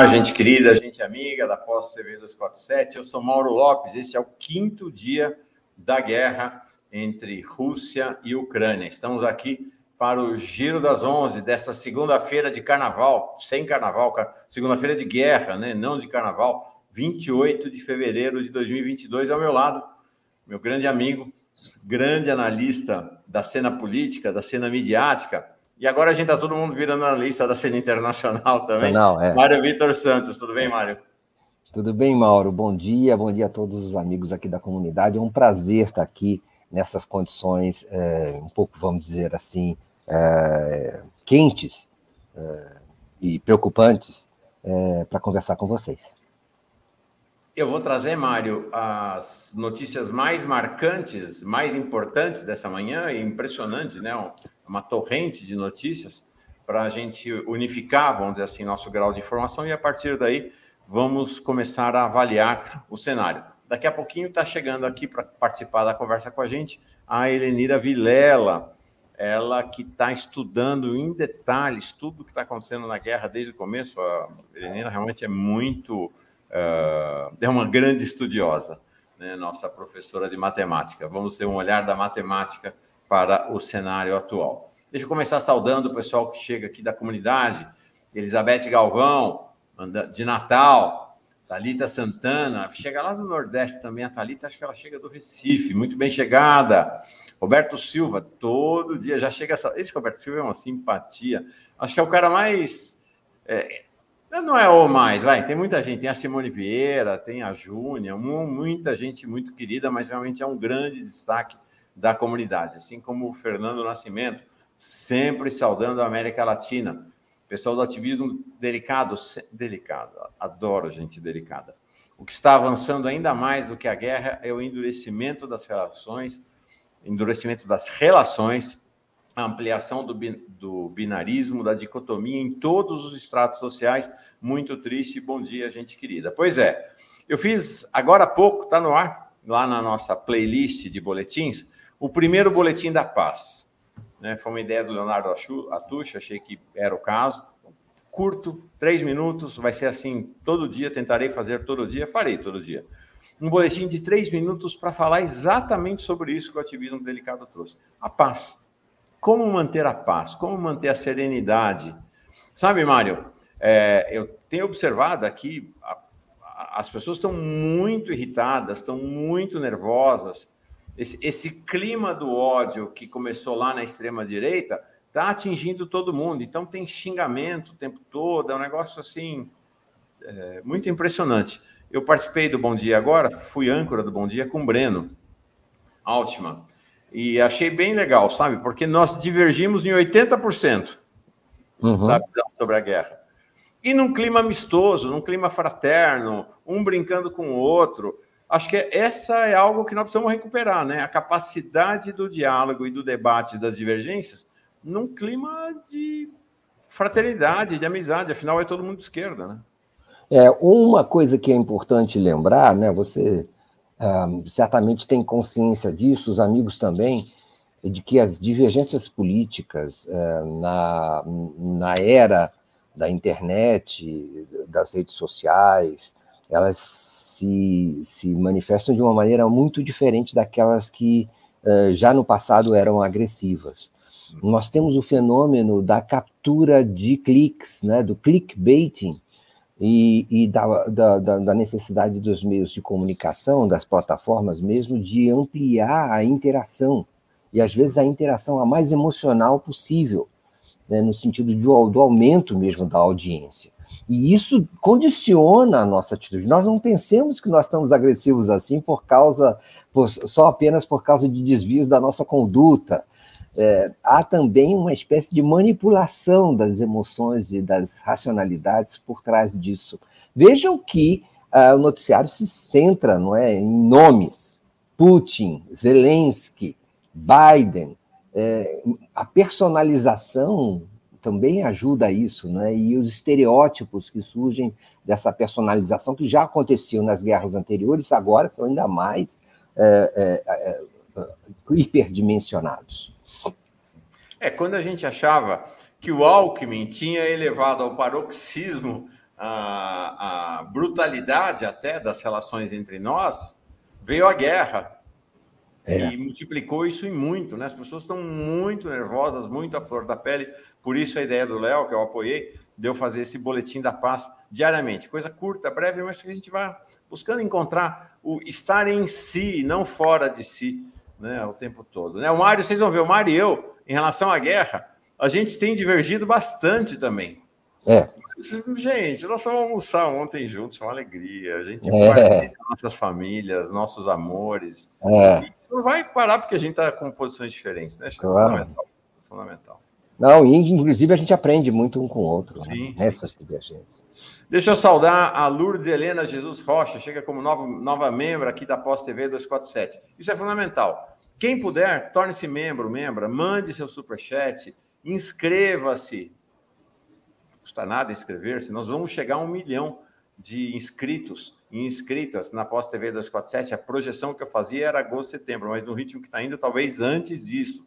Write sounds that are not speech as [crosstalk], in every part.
Olá, gente querida, gente amiga da Pós TV 247. Eu sou Mauro Lopes. Esse é o quinto dia da guerra entre Rússia e Ucrânia. Estamos aqui para o Giro das Onze desta segunda-feira de carnaval, sem carnaval, segunda-feira de guerra, né? Não de carnaval, 28 de fevereiro de 2022. Ao meu lado, meu grande amigo, grande analista da cena política, da cena midiática, e agora a gente está todo mundo virando analista da cena internacional também. Não, é. Mário Vitor Santos, tudo bem, Mário? Tudo bem, Mauro? Bom dia, bom dia a todos os amigos aqui da comunidade. É um prazer estar aqui nessas condições, é, um pouco, vamos dizer assim, é, quentes é, e preocupantes é, para conversar com vocês. Eu vou trazer, Mário, as notícias mais marcantes, mais importantes dessa manhã, e impressionante, né? Uma torrente de notícias para a gente unificar, vamos dizer assim, nosso grau de informação e a partir daí vamos começar a avaliar o cenário. Daqui a pouquinho está chegando aqui para participar da conversa com a gente a Helenira Vilela, ela que está estudando em detalhes tudo o que está acontecendo na guerra desde o começo. A Helenira realmente é muito, uh, é uma grande estudiosa, né? nossa professora de matemática. Vamos ter um olhar da matemática para o cenário atual. Deixa eu começar saudando o pessoal que chega aqui da comunidade. Elizabeth Galvão, de Natal, Talita Santana, chega lá do Nordeste também, a Talita, acho que ela chega do Recife, muito bem chegada. Roberto Silva, todo dia já chega. Esse Roberto Silva é uma simpatia. Acho que é o cara mais. É, não é o mais, vai. Tem muita gente. Tem a Simone Vieira, tem a Júnia, muita gente muito querida, mas realmente é um grande destaque da comunidade, assim como o Fernando Nascimento, sempre saudando a América Latina. Pessoal do ativismo delicado, delicado, adoro gente delicada. O que está avançando ainda mais do que a guerra é o endurecimento das relações, endurecimento das relações, a ampliação do, do binarismo, da dicotomia em todos os estratos sociais. Muito triste. Bom dia, gente querida. Pois é, eu fiz agora há pouco, está no ar, lá na nossa playlist de boletins, o primeiro boletim da paz. Né? Foi uma ideia do Leonardo Atucha, achei que era o caso. Curto, três minutos, vai ser assim todo dia, tentarei fazer todo dia, farei todo dia. Um boletim de três minutos para falar exatamente sobre isso que o ativismo delicado trouxe. A paz. Como manter a paz? Como manter a serenidade? Sabe, Mário, é, eu tenho observado aqui, a, a, as pessoas estão muito irritadas, estão muito nervosas, esse, esse clima do ódio que começou lá na extrema-direita está atingindo todo mundo. Então, tem xingamento o tempo todo, é um negócio assim é, muito impressionante. Eu participei do Bom Dia agora, fui âncora do Bom Dia com o Breno Altman. E achei bem legal, sabe? Porque nós divergimos em 80% uhum. da visão sobre a guerra. E num clima amistoso, num clima fraterno, um brincando com o outro acho que essa é algo que nós precisamos recuperar, né? A capacidade do diálogo e do debate das divergências num clima de fraternidade, de amizade, afinal é todo mundo de esquerda, né? É, uma coisa que é importante lembrar, né? Você um, certamente tem consciência disso, os amigos também, de que as divergências políticas uh, na, na era da internet, das redes sociais, elas se, se manifestam de uma maneira muito diferente daquelas que uh, já no passado eram agressivas. Nós temos o fenômeno da captura de cliques, né, do clickbaiting, e, e da, da, da, necessidade dos meios de comunicação, das plataformas mesmo, de ampliar a interação, e às vezes a interação a mais emocional possível, né, no sentido do, do aumento mesmo da audiência. E isso condiciona a nossa atitude. Nós não pensemos que nós estamos agressivos assim por causa, por, só apenas por causa de desvios da nossa conduta. É, há também uma espécie de manipulação das emoções e das racionalidades por trás disso. Vejam que uh, o noticiário se centra não é, em nomes: Putin, Zelensky, Biden. É, a personalização também ajuda a isso, né? e os estereótipos que surgem dessa personalização, que já aconteciam nas guerras anteriores, agora são ainda mais é, é, é, hiperdimensionados. É, quando a gente achava que o Alckmin tinha elevado ao paroxismo a, a brutalidade até das relações entre nós, veio a guerra. É. E multiplicou isso em muito, né? As pessoas estão muito nervosas, muito à flor da pele. Por isso a ideia do Léo, que eu apoiei, de eu fazer esse boletim da paz diariamente. Coisa curta, breve, mas que a gente vai buscando encontrar o estar em si, não fora de si, né? O tempo todo. Né? O Mário, vocês vão ver, o Mário e eu, em relação à guerra, a gente tem divergido bastante também. É. Gente, nós fomos almoçar ontem juntos, foi uma alegria. A gente é. nossas famílias, nossos amores. É. Não vai parar porque a gente está com posições diferentes, né? Acho que é claro. é fundamental. fundamental. Não, e inclusive a gente aprende muito um com o outro né? sim, né? nessas divergências. Deixa eu saudar a Lourdes Helena Jesus Rocha, chega como nova, nova membro aqui da Pós TV 247. Isso é fundamental. Quem puder, torne-se membro, membra, mande seu superchat, inscreva-se custa nada inscrever-se, nós vamos chegar a um milhão de inscritos e inscritas na Pós TV 247. A projeção que eu fazia era agosto, setembro, mas no ritmo que está indo, talvez antes disso.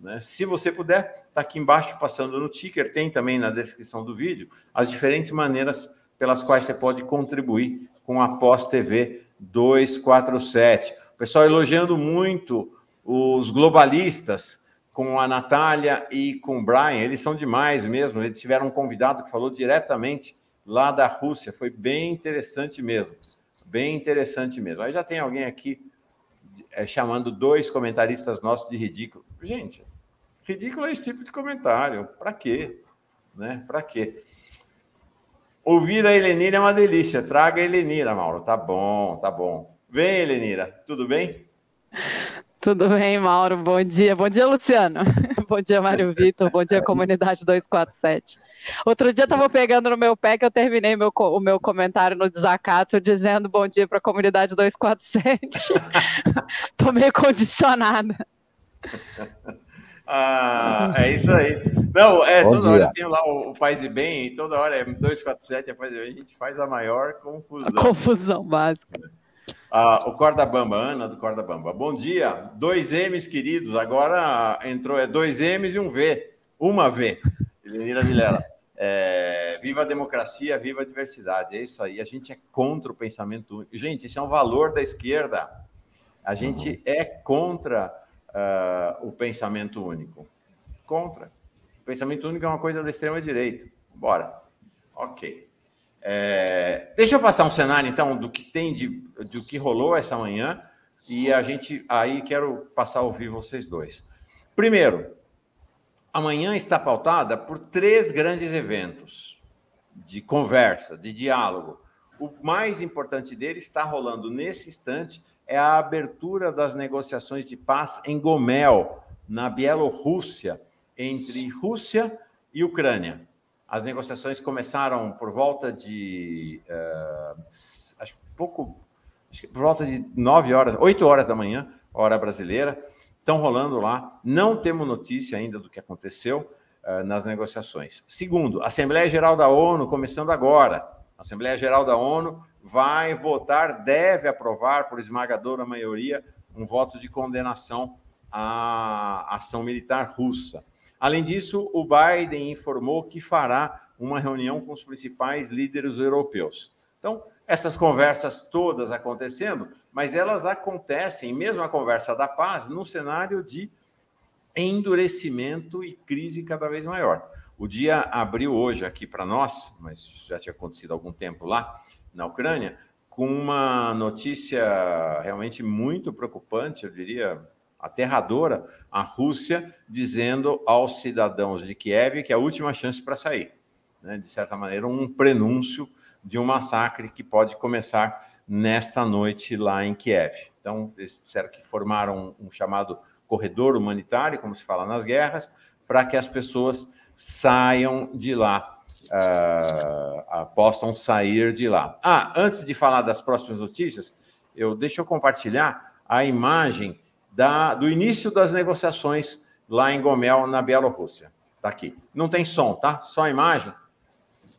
Né? Se você puder, está aqui embaixo passando no ticker, tem também na descrição do vídeo as diferentes maneiras pelas quais você pode contribuir com a Pós TV 247. O pessoal elogiando muito os globalistas com a Natália e com o Brian, eles são demais mesmo. Eles tiveram um convidado que falou diretamente lá da Rússia. Foi bem interessante mesmo. Bem interessante mesmo. Aí já tem alguém aqui é, chamando dois comentaristas nossos de ridículo. Gente, ridículo é esse tipo de comentário. Para quê? Né? Para quê? Ouvir a Helenira é uma delícia. Traga a Helenira, Mauro. Tá bom, tá bom. Vem, Helenira. Tudo bem? Tudo bem, Mauro? Bom dia. Bom dia, Luciano. [laughs] Bom dia, Mário Vitor. Bom dia, [laughs] comunidade 247. Outro dia estava pegando no meu pé que eu terminei meu, o meu comentário no desacato dizendo bom dia para a comunidade 247. Estou [laughs] meio condicionada. [laughs] Ah, é isso aí. Não, é, Bom toda dia. hora tem lá o, o Paz e Bem, e toda hora é 247, é Paz e Bem, a gente faz a maior confusão. A confusão básica. Ah, o Corda Bamba, Ana do Corda Bamba. Bom dia, dois M's, queridos. Agora entrou, é dois M's e um V. Uma V. Elenira Vilela. É, viva a democracia, viva a diversidade. É isso aí. A gente é contra o pensamento único. Gente, isso é um valor da esquerda. A gente uhum. é contra uh, o pensamento único. Contra. O pensamento único é uma coisa da extrema-direita. Bora. Ok. É, deixa eu passar um cenário, então, do que tem de, do que rolou essa manhã e a gente aí quero passar a ouvir vocês dois. Primeiro, amanhã está pautada por três grandes eventos de conversa, de diálogo. O mais importante dele está rolando nesse instante é a abertura das negociações de paz em Gomel, na Bielorrússia, entre Rússia e Ucrânia. As negociações começaram por volta de. Uh, acho pouco. Acho por volta de 9 horas, 8 horas da manhã, hora brasileira. Estão rolando lá. Não temos notícia ainda do que aconteceu uh, nas negociações. Segundo, Assembleia Geral da ONU começando agora. Assembleia Geral da ONU vai votar, deve aprovar por esmagadora maioria um voto de condenação à ação militar russa. Além disso, o Biden informou que fará uma reunião com os principais líderes europeus. Então, essas conversas todas acontecendo, mas elas acontecem, mesmo a conversa da paz, num cenário de endurecimento e crise cada vez maior. O dia abriu hoje aqui para nós, mas já tinha acontecido há algum tempo lá na Ucrânia, com uma notícia realmente muito preocupante, eu diria aterradora a Rússia dizendo aos cidadãos de Kiev que é a última chance para sair. Né? De certa maneira, um prenúncio de um massacre que pode começar nesta noite lá em Kiev. Então, eles disseram que formaram um, chamado corredor humanitário, como se fala nas guerras, para que as pessoas saiam de lá, uh, uh, possam sair de lá. Ah, antes de falar das próximas notícias, eu deixa eu compartilhar a imagem da, do início das negociações lá em Gomel, na Bielorrússia. Está aqui. Não tem som, tá? Só a imagem.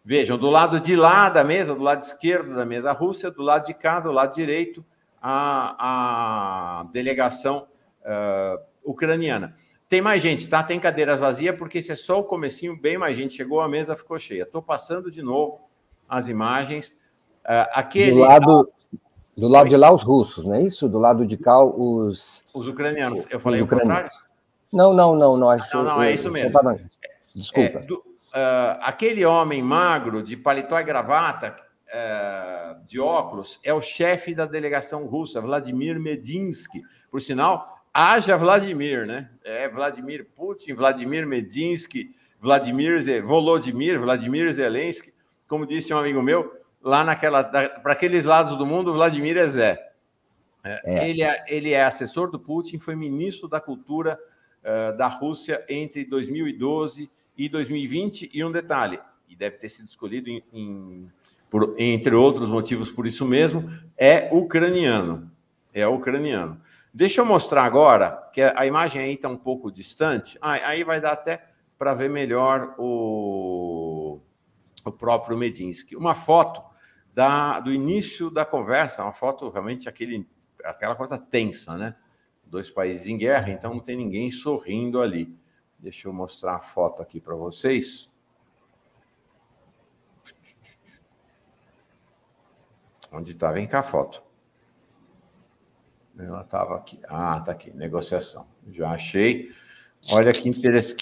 Vejam, do lado de lá da mesa, do lado esquerdo da mesa, a Rússia, do lado de cá, do lado direito, a, a delegação uh, ucraniana. Tem mais gente, tá? Tem cadeiras vazias, porque esse é só o comecinho, bem mais gente chegou, a mesa ficou cheia. Estou passando de novo as imagens. Uh, aquele... Do lado, do lado de lá, os russos, não é isso? Do lado de cá, os. Os ucranianos. Eu falei o contrário? Não, não, não. Não, acho, não, não é isso mesmo. Desculpa. É, do, uh, aquele homem magro, de paletó e gravata, uh, de óculos, é o chefe da delegação russa, Vladimir Medinsky. Por sinal, haja Vladimir, né? É Vladimir Putin, Vladimir Medinsky, Vladimir Volodymyr, Vladimir Zelensky. Como disse um amigo meu, lá naquela para aqueles lados do mundo, Vladimir é Zé. É, é. Ele, é, ele é assessor do Putin, foi ministro da Cultura uh, da Rússia entre 2012 e 2020. E um detalhe, e deve ter sido escolhido em, em, por, entre outros motivos por isso mesmo, é ucraniano. É ucraniano. Deixa eu mostrar agora, que a imagem aí está um pouco distante. Ah, aí vai dar até para ver melhor o, o próprio Medinsky. Uma foto da, do início da conversa, uma foto realmente aquele, aquela coisa tensa, né? Dois países em guerra, então não tem ninguém sorrindo ali. Deixa eu mostrar a foto aqui para vocês. Onde está? Vem cá a foto. Ela estava aqui. Ah, está aqui. Negociação. Já achei. Olha que,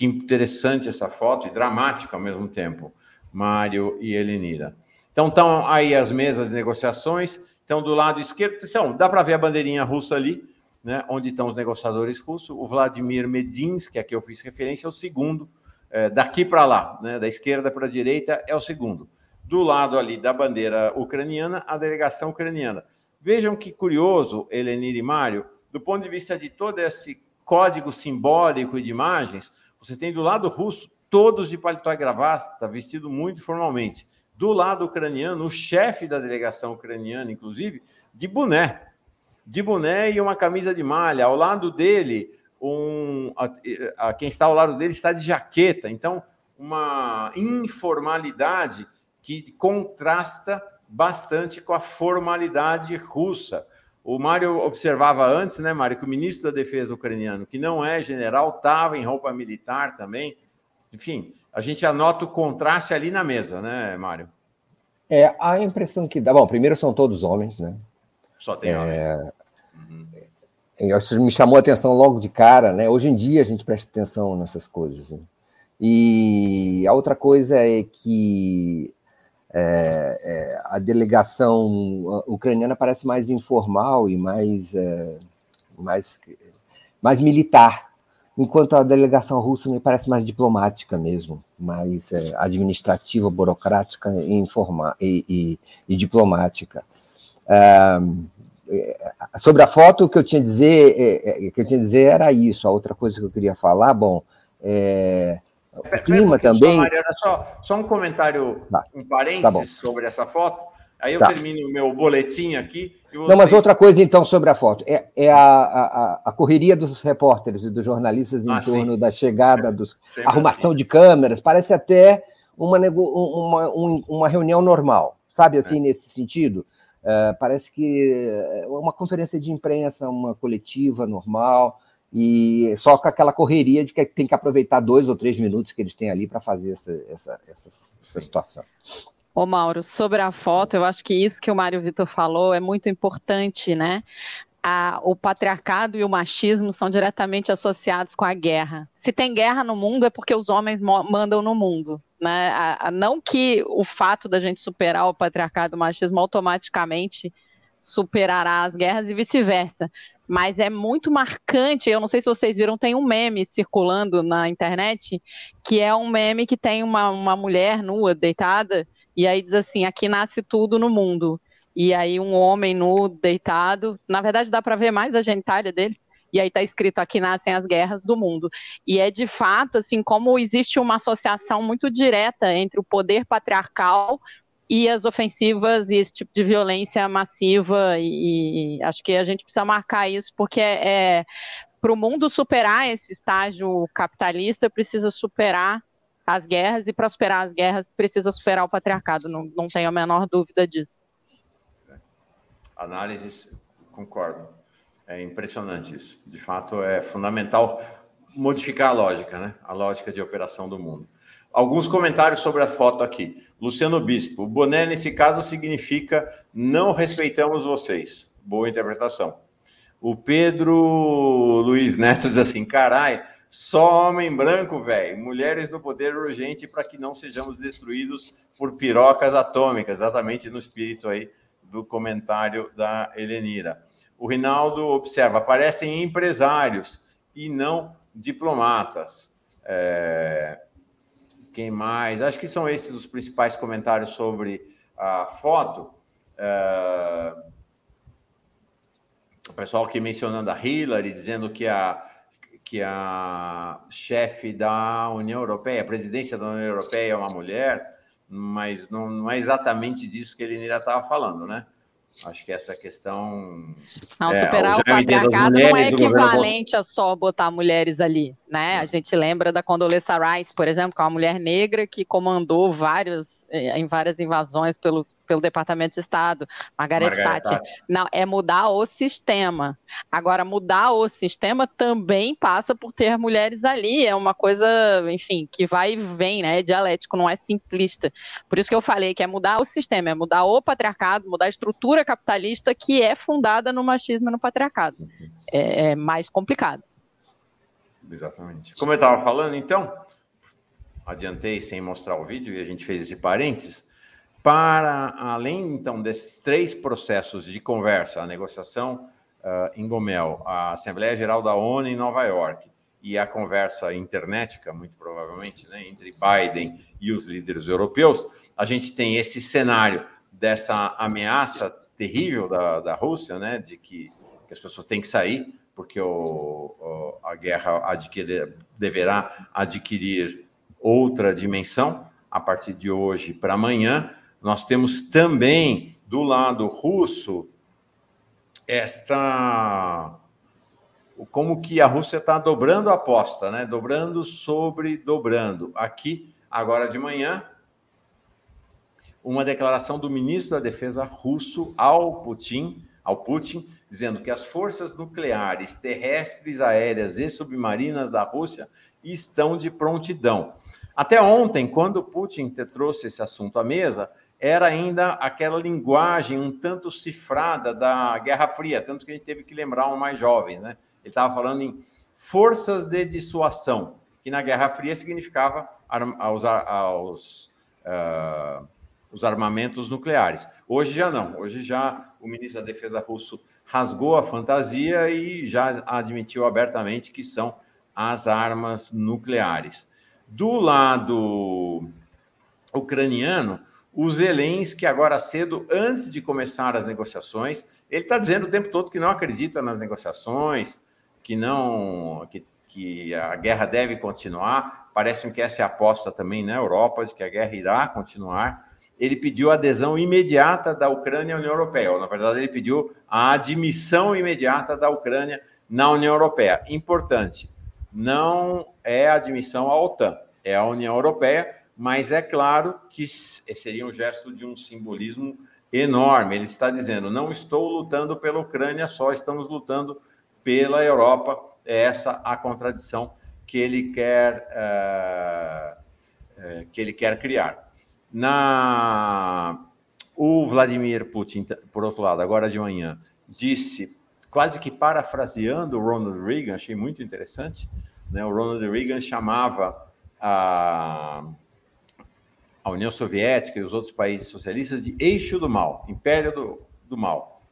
interessante essa foto e dramática ao mesmo tempo. Mário e Elenira. Então estão aí as mesas de negociações. Então, do lado esquerdo, então, dá para ver a bandeirinha russa ali, né, onde estão os negociadores russos. O Vladimir Medinsky, a que eu fiz referência, é o segundo. É, daqui para lá, né, da esquerda para a direita, é o segundo. Do lado ali da bandeira ucraniana, a delegação ucraniana. Vejam que curioso, Elenir e Mário, do ponto de vista de todo esse código simbólico e de imagens, você tem do lado russo todos de paletó e gravata, vestido muito formalmente. Do lado ucraniano, o chefe da delegação ucraniana, inclusive, de boné. De boné e uma camisa de malha. Ao lado dele, um, a, a, quem está ao lado dele está de jaqueta. Então, uma informalidade que contrasta bastante com a formalidade russa. O Mário observava antes, né, Mário, que o ministro da Defesa ucraniano, que não é general, estava em roupa militar também. Enfim, a gente anota o contraste ali na mesa, né, Mário? É, a impressão que dá. Bom, primeiro são todos homens, né? Só tem é, homem. Uhum. Me chamou a atenção logo de cara, né? Hoje em dia a gente presta atenção nessas coisas. Né? E a outra coisa é que é, é, a delegação ucraniana parece mais informal e mais, é, mais, mais militar, enquanto a delegação russa me parece mais diplomática mesmo, mais é, administrativa, burocrática e, informa, e, e, e diplomática. É, sobre a foto, o que eu tinha a dizer, que eu tinha dizer era isso. A outra coisa que eu queria falar, bom, é, o clima também. Só, Mariana, só, só, um comentário, tá. um parênteses tá sobre essa foto. Aí eu tá. termino o meu boletim aqui. Vocês... Não, mas outra coisa então sobre a foto. É, é a, a, a, correria dos repórteres e dos jornalistas em ah, torno sim. da chegada, dos arrumação assim. de câmeras. Parece até uma, uma, uma reunião normal, sabe assim, é. nesse sentido? Uh, parece que é uma conferência de imprensa, uma coletiva normal e só com aquela correria de que tem que aproveitar dois ou três minutos que eles têm ali para fazer essa, essa, essa, essa situação. Ô Mauro, sobre a foto, eu acho que isso que o Mário Vitor falou é muito importante, né? A, o patriarcado e o machismo são diretamente associados com a guerra. Se tem guerra no mundo é porque os homens mandam no mundo. Né? A, a, não que o fato da gente superar o patriarcado e o machismo automaticamente superará as guerras e vice-versa mas é muito marcante. Eu não sei se vocês viram, tem um meme circulando na internet, que é um meme que tem uma, uma mulher nua, deitada, e aí diz assim: aqui nasce tudo no mundo. E aí um homem nu, deitado, na verdade dá para ver mais a genitália dele. E aí está escrito aqui nascem as guerras do mundo. E é de fato assim como existe uma associação muito direta entre o poder patriarcal e as ofensivas e esse tipo de violência massiva. E, acho que a gente precisa marcar isso, porque é, é para o mundo superar esse estágio capitalista, precisa superar as guerras, e para superar as guerras, precisa superar o patriarcado, não, não tenho a menor dúvida disso. Análises, concordo. É impressionante isso. De fato, é fundamental modificar a lógica, né? A lógica de operação do mundo. Alguns comentários sobre a foto aqui. Luciano Bispo, boné nesse caso significa não respeitamos vocês. Boa interpretação. O Pedro Luiz Neto diz assim: carai, só homem branco, velho. Mulheres no poder urgente para que não sejamos destruídos por pirocas atômicas. Exatamente no espírito aí do comentário da Helenira. O Rinaldo observa: aparecem empresários e não diplomatas. É... Quem mais? Acho que são esses os principais comentários sobre a foto. É... O pessoal aqui mencionando a Hillary, dizendo que a, que a chefe da União Europeia, a presidência da União Europeia é uma mulher, mas não, não é exatamente disso que ele ainda estava falando, né? Acho que essa questão. Não, é, superar o patriarcado não é equivalente a só botar mulheres ali, né? A gente lembra da Condoleezza Rice, por exemplo, que é uma mulher negra que comandou vários em várias invasões pelo, pelo Departamento de Estado, Margaret, Thatcher. Não, é mudar o sistema. Agora, mudar o sistema também passa por ter mulheres ali. É uma coisa, enfim, que vai e vem, né? É dialético, não é simplista. Por isso que eu falei que é mudar o sistema, é mudar o patriarcado, mudar a estrutura capitalista que é fundada no machismo e no patriarcado. É, é mais complicado. Exatamente. Como eu estava falando, então, adiantei sem mostrar o vídeo e a gente fez esse parênteses, para além então desses três processos de conversa, a negociação uh, em Gomel, a Assembleia Geral da ONU em Nova York e a conversa internetica, muito provavelmente, né, entre Biden e os líderes europeus, a gente tem esse cenário dessa ameaça terrível da, da Rússia, né, de que, que as pessoas têm que sair porque o, o, a guerra adquirir, deverá adquirir outra dimensão a partir de hoje para amanhã. Nós temos também do lado russo esta como que a Rússia está dobrando a aposta, né? Dobrando sobre dobrando. Aqui agora de manhã uma declaração do ministro da Defesa russo ao Putin, ao Putin, dizendo que as forças nucleares terrestres, aéreas e submarinas da Rússia estão de prontidão. Até ontem, quando Putin trouxe esse assunto à mesa, era ainda aquela linguagem um tanto cifrada da Guerra Fria, tanto que a gente teve que lembrar um mais jovens, né? Ele estava falando em forças de dissuasão, que na Guerra Fria significava aos, aos uh, os armamentos nucleares. Hoje já não. Hoje já o ministro da Defesa russo rasgou a fantasia e já admitiu abertamente que são as armas nucleares. Do lado ucraniano, o Zelensky, agora cedo, antes de começar as negociações, ele está dizendo o tempo todo que não acredita nas negociações, que não que, que a guerra deve continuar. Parece-me que essa é a aposta também na Europa, de que a guerra irá continuar. Ele pediu adesão imediata da Ucrânia à União Europeia. Ou, na verdade, ele pediu a admissão imediata da Ucrânia na União Europeia. Importante não é admissão à OTAN, é a União Europeia, mas é claro que seria um gesto de um simbolismo enorme. Ele está dizendo: não estou lutando pela Ucrânia, só estamos lutando pela Europa. É essa a contradição que ele quer uh, que ele quer criar. Na o Vladimir Putin, por outro lado, agora de manhã, disse quase que parafraseando o Ronald Reagan, achei muito interessante. Né? O Ronald Reagan chamava a, a União Soviética e os outros países socialistas de eixo do mal, império do, do mal.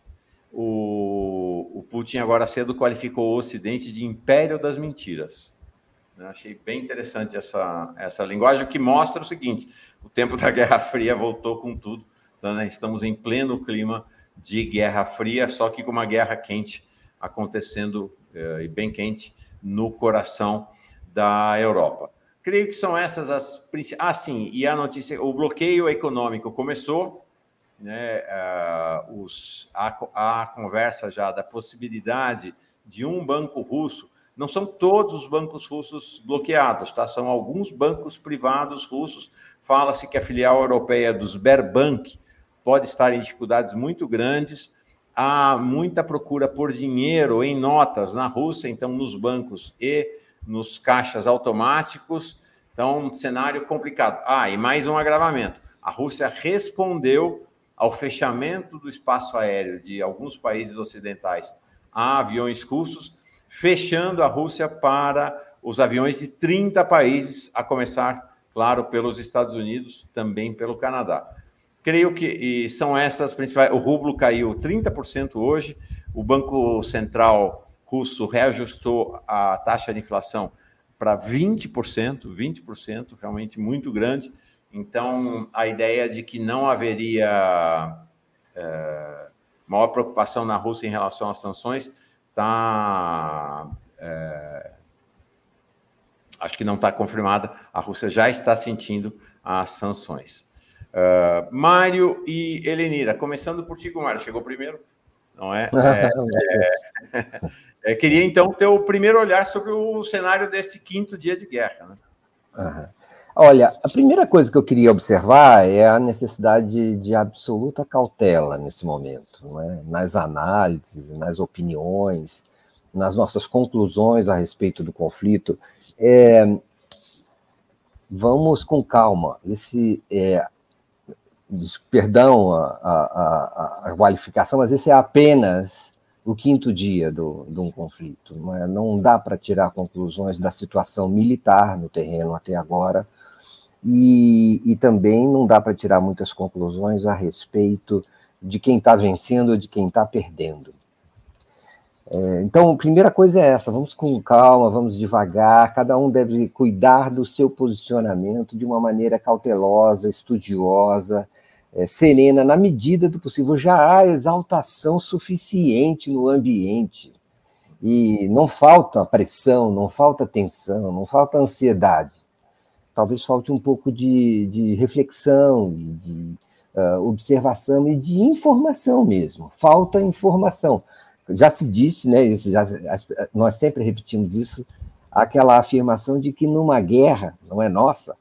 O, o Putin agora cedo qualificou o Ocidente de império das mentiras. Eu achei bem interessante essa, essa linguagem, que mostra o seguinte: o tempo da Guerra Fria voltou com tudo. Então, né, estamos em pleno clima de Guerra Fria, só que com uma guerra quente acontecendo, eh, e bem quente, no coração da Europa. Creio que são essas as principais. Ah, sim, e a notícia: o bloqueio econômico começou, né, uh, os, a, a conversa já da possibilidade de um banco russo. Não são todos os bancos russos bloqueados, tá? São alguns bancos privados russos. Fala-se que a filial europeia dos Sberbank, pode estar em dificuldades muito grandes. Há muita procura por dinheiro em notas na Rússia, então nos bancos e nos caixas automáticos. Então, cenário complicado. Ah, e mais um agravamento. A Rússia respondeu ao fechamento do espaço aéreo de alguns países ocidentais a aviões russos, fechando a Rússia para os aviões de 30 países, a começar, claro, pelos Estados Unidos, também pelo Canadá. Creio que são essas principais. O rublo caiu 30% hoje, o Banco Central russo reajustou a taxa de inflação para 20%, 20%, realmente muito grande. Então, a ideia de que não haveria é, maior preocupação na Rússia em relação às sanções está. É, acho que não está confirmada. A Rússia já está sentindo as sanções. Uh, Mário e Helenira, começando por ti, Mário, chegou primeiro, não é? [laughs] é, é, é queria então ter o primeiro olhar sobre o cenário desse quinto dia de guerra. Né? Uhum. Olha, a primeira coisa que eu queria observar é a necessidade de absoluta cautela nesse momento, é? nas análises, nas opiniões, nas nossas conclusões a respeito do conflito. É, vamos com calma. Esse é, perdão a, a, a, qualificação, mas esse é apenas o quinto dia do, de um conflito. Não, é? não dá para tirar conclusões da situação militar no terreno até agora, e, e também não dá para tirar muitas conclusões a respeito de quem está vencendo ou de quem está perdendo. É, então, a primeira coisa é essa: vamos com calma, vamos devagar, cada um deve cuidar do seu posicionamento de uma maneira cautelosa, estudiosa, é, serena, na medida do possível. Já há exaltação suficiente no ambiente. E não falta pressão, não falta tensão, não falta ansiedade. Talvez falte um pouco de, de reflexão, de uh, observação e de informação mesmo. Falta informação. Já se disse, né, já, nós sempre repetimos isso, aquela afirmação de que numa guerra, não é nossa,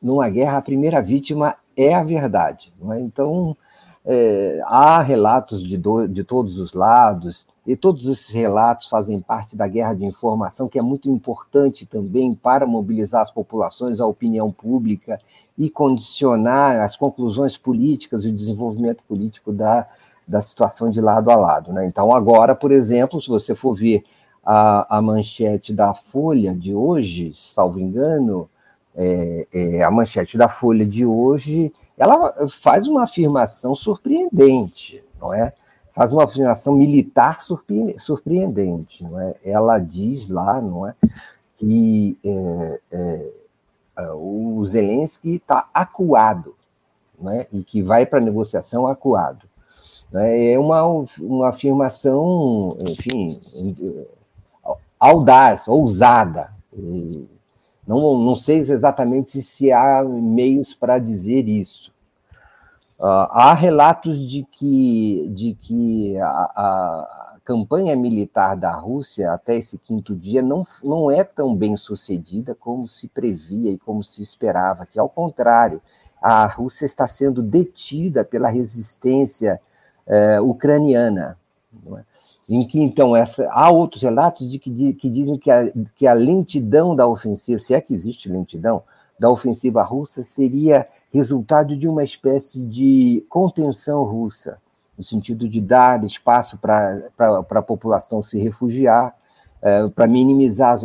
numa guerra a primeira vítima é a verdade. É? Então, é, há relatos de, do, de todos os lados, e todos esses relatos fazem parte da guerra de informação, que é muito importante também para mobilizar as populações, a opinião pública e condicionar as conclusões políticas e o desenvolvimento político da, da situação de lado a lado. Né? Então, agora, por exemplo, se você for ver a, a manchete da Folha de hoje, salvo engano, é, é, a manchete da Folha de hoje, ela faz uma afirmação surpreendente, não é? Faz uma afirmação militar surpreendente, não é? Ela diz lá, não é, que é, é, o Zelensky está acuado, não é? E que vai para a negociação acuado. É? é uma, uma afirmação, enfim, audaz, ousada. E, não, não sei exatamente se há meios para dizer isso. Uh, há relatos de que, de que a, a, campanha militar da Rússia até esse quinto dia não, não é tão bem sucedida como se previa e como se esperava, que ao contrário, a Rússia está sendo detida pela resistência uh, ucraniana. É? Em que então essa há outros relatos de que, que dizem que a, que a lentidão da ofensiva, se é que existe lentidão da ofensiva russa, seria resultado de uma espécie de contenção russa, no sentido de dar espaço para a população se refugiar, é, para minimizar os,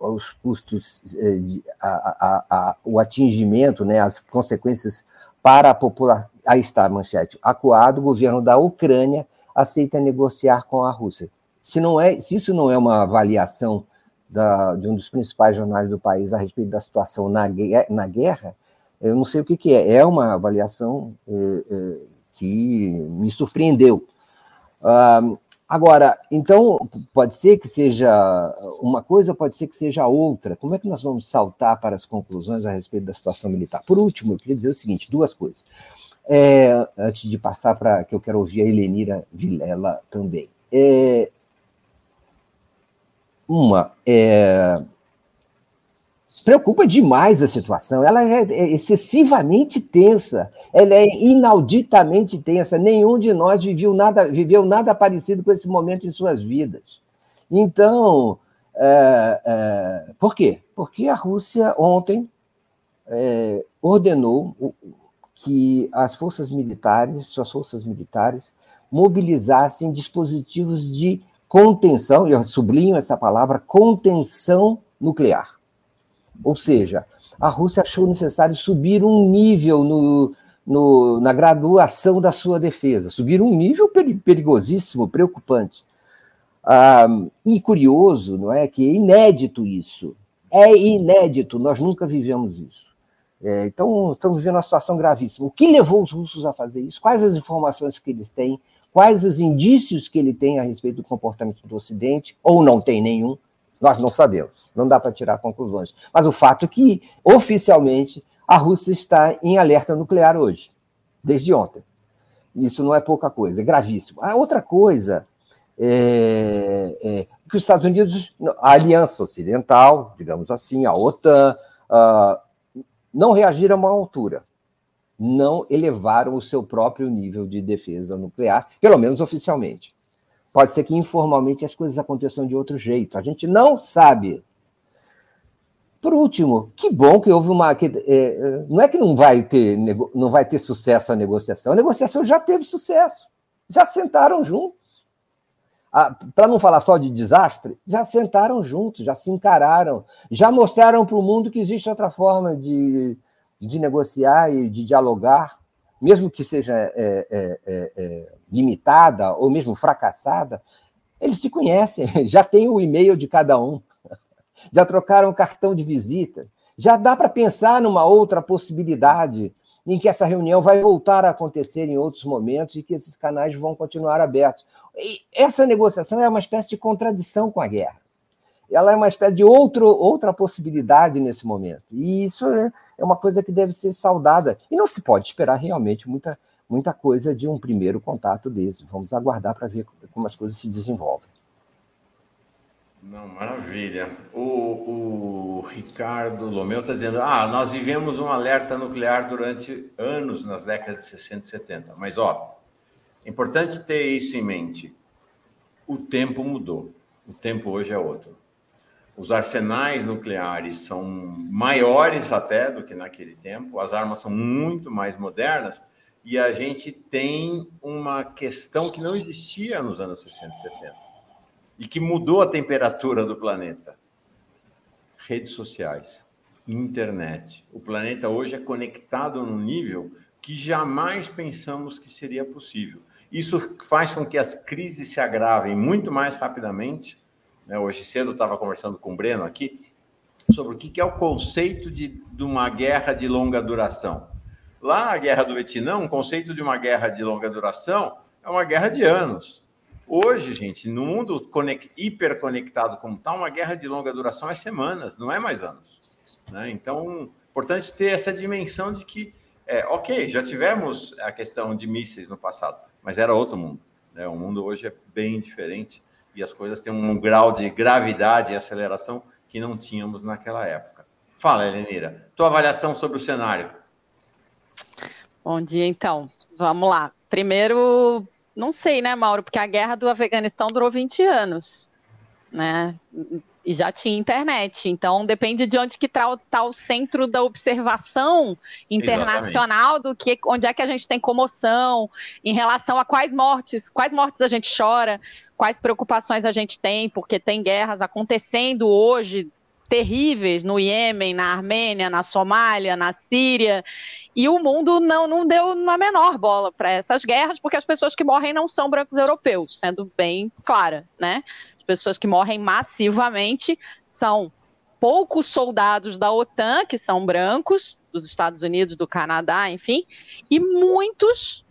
os custos, é, de, a, a, a, o atingimento, né, as consequências para a população. Aí está a manchete. Acuado, o governo da Ucrânia aceita negociar com a Rússia. Se, não é, se isso não é uma avaliação da, de um dos principais jornais do país a respeito da situação na, na guerra, eu não sei o que, que é. É uma avaliação é, é, que me surpreendeu. Agora, então, pode ser que seja uma coisa, pode ser que seja outra. Como é que nós vamos saltar para as conclusões a respeito da situação militar? Por último, eu queria dizer o seguinte: duas coisas. É, antes de passar para que eu quero ouvir a Helenira Vilela também. É, uma, é, preocupa demais a situação, ela é, é excessivamente tensa, ela é inauditamente tensa. Nenhum de nós viveu nada, viveu nada parecido com esse momento em suas vidas. Então, É, é, por quê? Porque a Rússia ontem é, ordenou que as forças militares, suas forças militares, mobilizassem dispositivos de contenção, eu sublinho essa palavra, contenção nuclear. Ou seja, a Rússia achou necessário subir um nível no, no, na graduação da sua defesa, subir um nível perigosíssimo, preocupante. Ah, e curioso, não é, que é inédito isso. É inédito, nós nunca vivemos isso. É, então, estamos vivendo uma situação gravíssima. O que levou os russos a fazer isso? Quais as informações que eles têm? Quais os indícios que ele tem a respeito do comportamento do Ocidente? Ou não tem nenhum? Nós não sabemos. Não dá para tirar conclusões. Mas o fato é que, oficialmente, a Rússia está em alerta nuclear hoje, desde ontem. Isso não é pouca coisa, é gravíssimo. A outra coisa é, é, que os Estados Unidos, a Aliança Ocidental, digamos assim, a OTAN, uh, não reagiram a uma altura, não elevaram o seu próprio nível de defesa nuclear, pelo menos oficialmente. Pode ser que informalmente as coisas aconteçam de outro jeito, a gente não sabe. Por último, que bom que houve uma. Que, é, não é que não vai, ter, não vai ter sucesso a negociação, a negociação já teve sucesso, já sentaram juntos para não falar só de desastre, já sentaram juntos, já se encararam, já mostraram para o mundo que existe outra forma de, de negociar e de dialogar, mesmo que seja é, é, é, é limitada ou mesmo fracassada. Eles se conhecem, [laughs] já tem o e-mail de cada um, [laughs] já trocaram cartão de visita, já dá para pensar numa outra possibilidade em que essa reunião vai voltar a acontecer em outros momentos e que esses canais vão continuar abertos. Essa negociação é uma espécie de contradição com a guerra. Ela é uma espécie de outro, outra possibilidade nesse momento. E isso é, é uma coisa que deve ser saudada. E não se pode esperar realmente muita, muita coisa de um primeiro contato desse. Vamos aguardar para ver como as coisas se desenvolvem. Não, maravilha. O, o Ricardo Lomeu está dizendo: ah, nós vivemos um alerta nuclear durante anos nas décadas de 60 e 70. Mas, ó, é importante ter isso em mente. O tempo mudou. O tempo hoje é outro. Os arsenais nucleares são maiores até do que naquele tempo, as armas são muito mais modernas e a gente tem uma questão que não existia nos anos 60 e 70 e que mudou a temperatura do planeta. Redes sociais, internet. O planeta hoje é conectado num nível que jamais pensamos que seria possível. Isso faz com que as crises se agravem muito mais rapidamente. Né? Hoje cedo eu estava conversando com o Breno aqui sobre o que é o conceito de, de uma guerra de longa duração. Lá, a guerra do Vietnã, o conceito de uma guerra de longa duração é uma guerra de anos. Hoje, gente, no mundo conect, hiperconectado como está, uma guerra de longa duração é semanas, não é mais anos. Né? Então, importante ter essa dimensão de que, é, ok, já tivemos a questão de mísseis no passado, mas era outro mundo. Né? O mundo hoje é bem diferente e as coisas têm um grau de gravidade e aceleração que não tínhamos naquela época. Fala, Helenira, tua avaliação sobre o cenário. Bom dia, então. Vamos lá. Primeiro, não sei, né, Mauro? Porque a guerra do Afeganistão durou 20 anos, né? E já tinha internet. Então, depende de onde que está tá o centro da observação internacional, Exatamente. do que onde é que a gente tem comoção, em relação a quais mortes, quais mortes a gente chora, quais preocupações a gente tem, porque tem guerras acontecendo hoje terríveis no Iêmen, na Armênia, na Somália, na Síria, e o mundo não, não deu uma menor bola para essas guerras, porque as pessoas que morrem não são brancos europeus, sendo bem clara, né? As pessoas que morrem massivamente são poucos soldados da OTAN, que são brancos, dos Estados Unidos, do Canadá, enfim, e muitos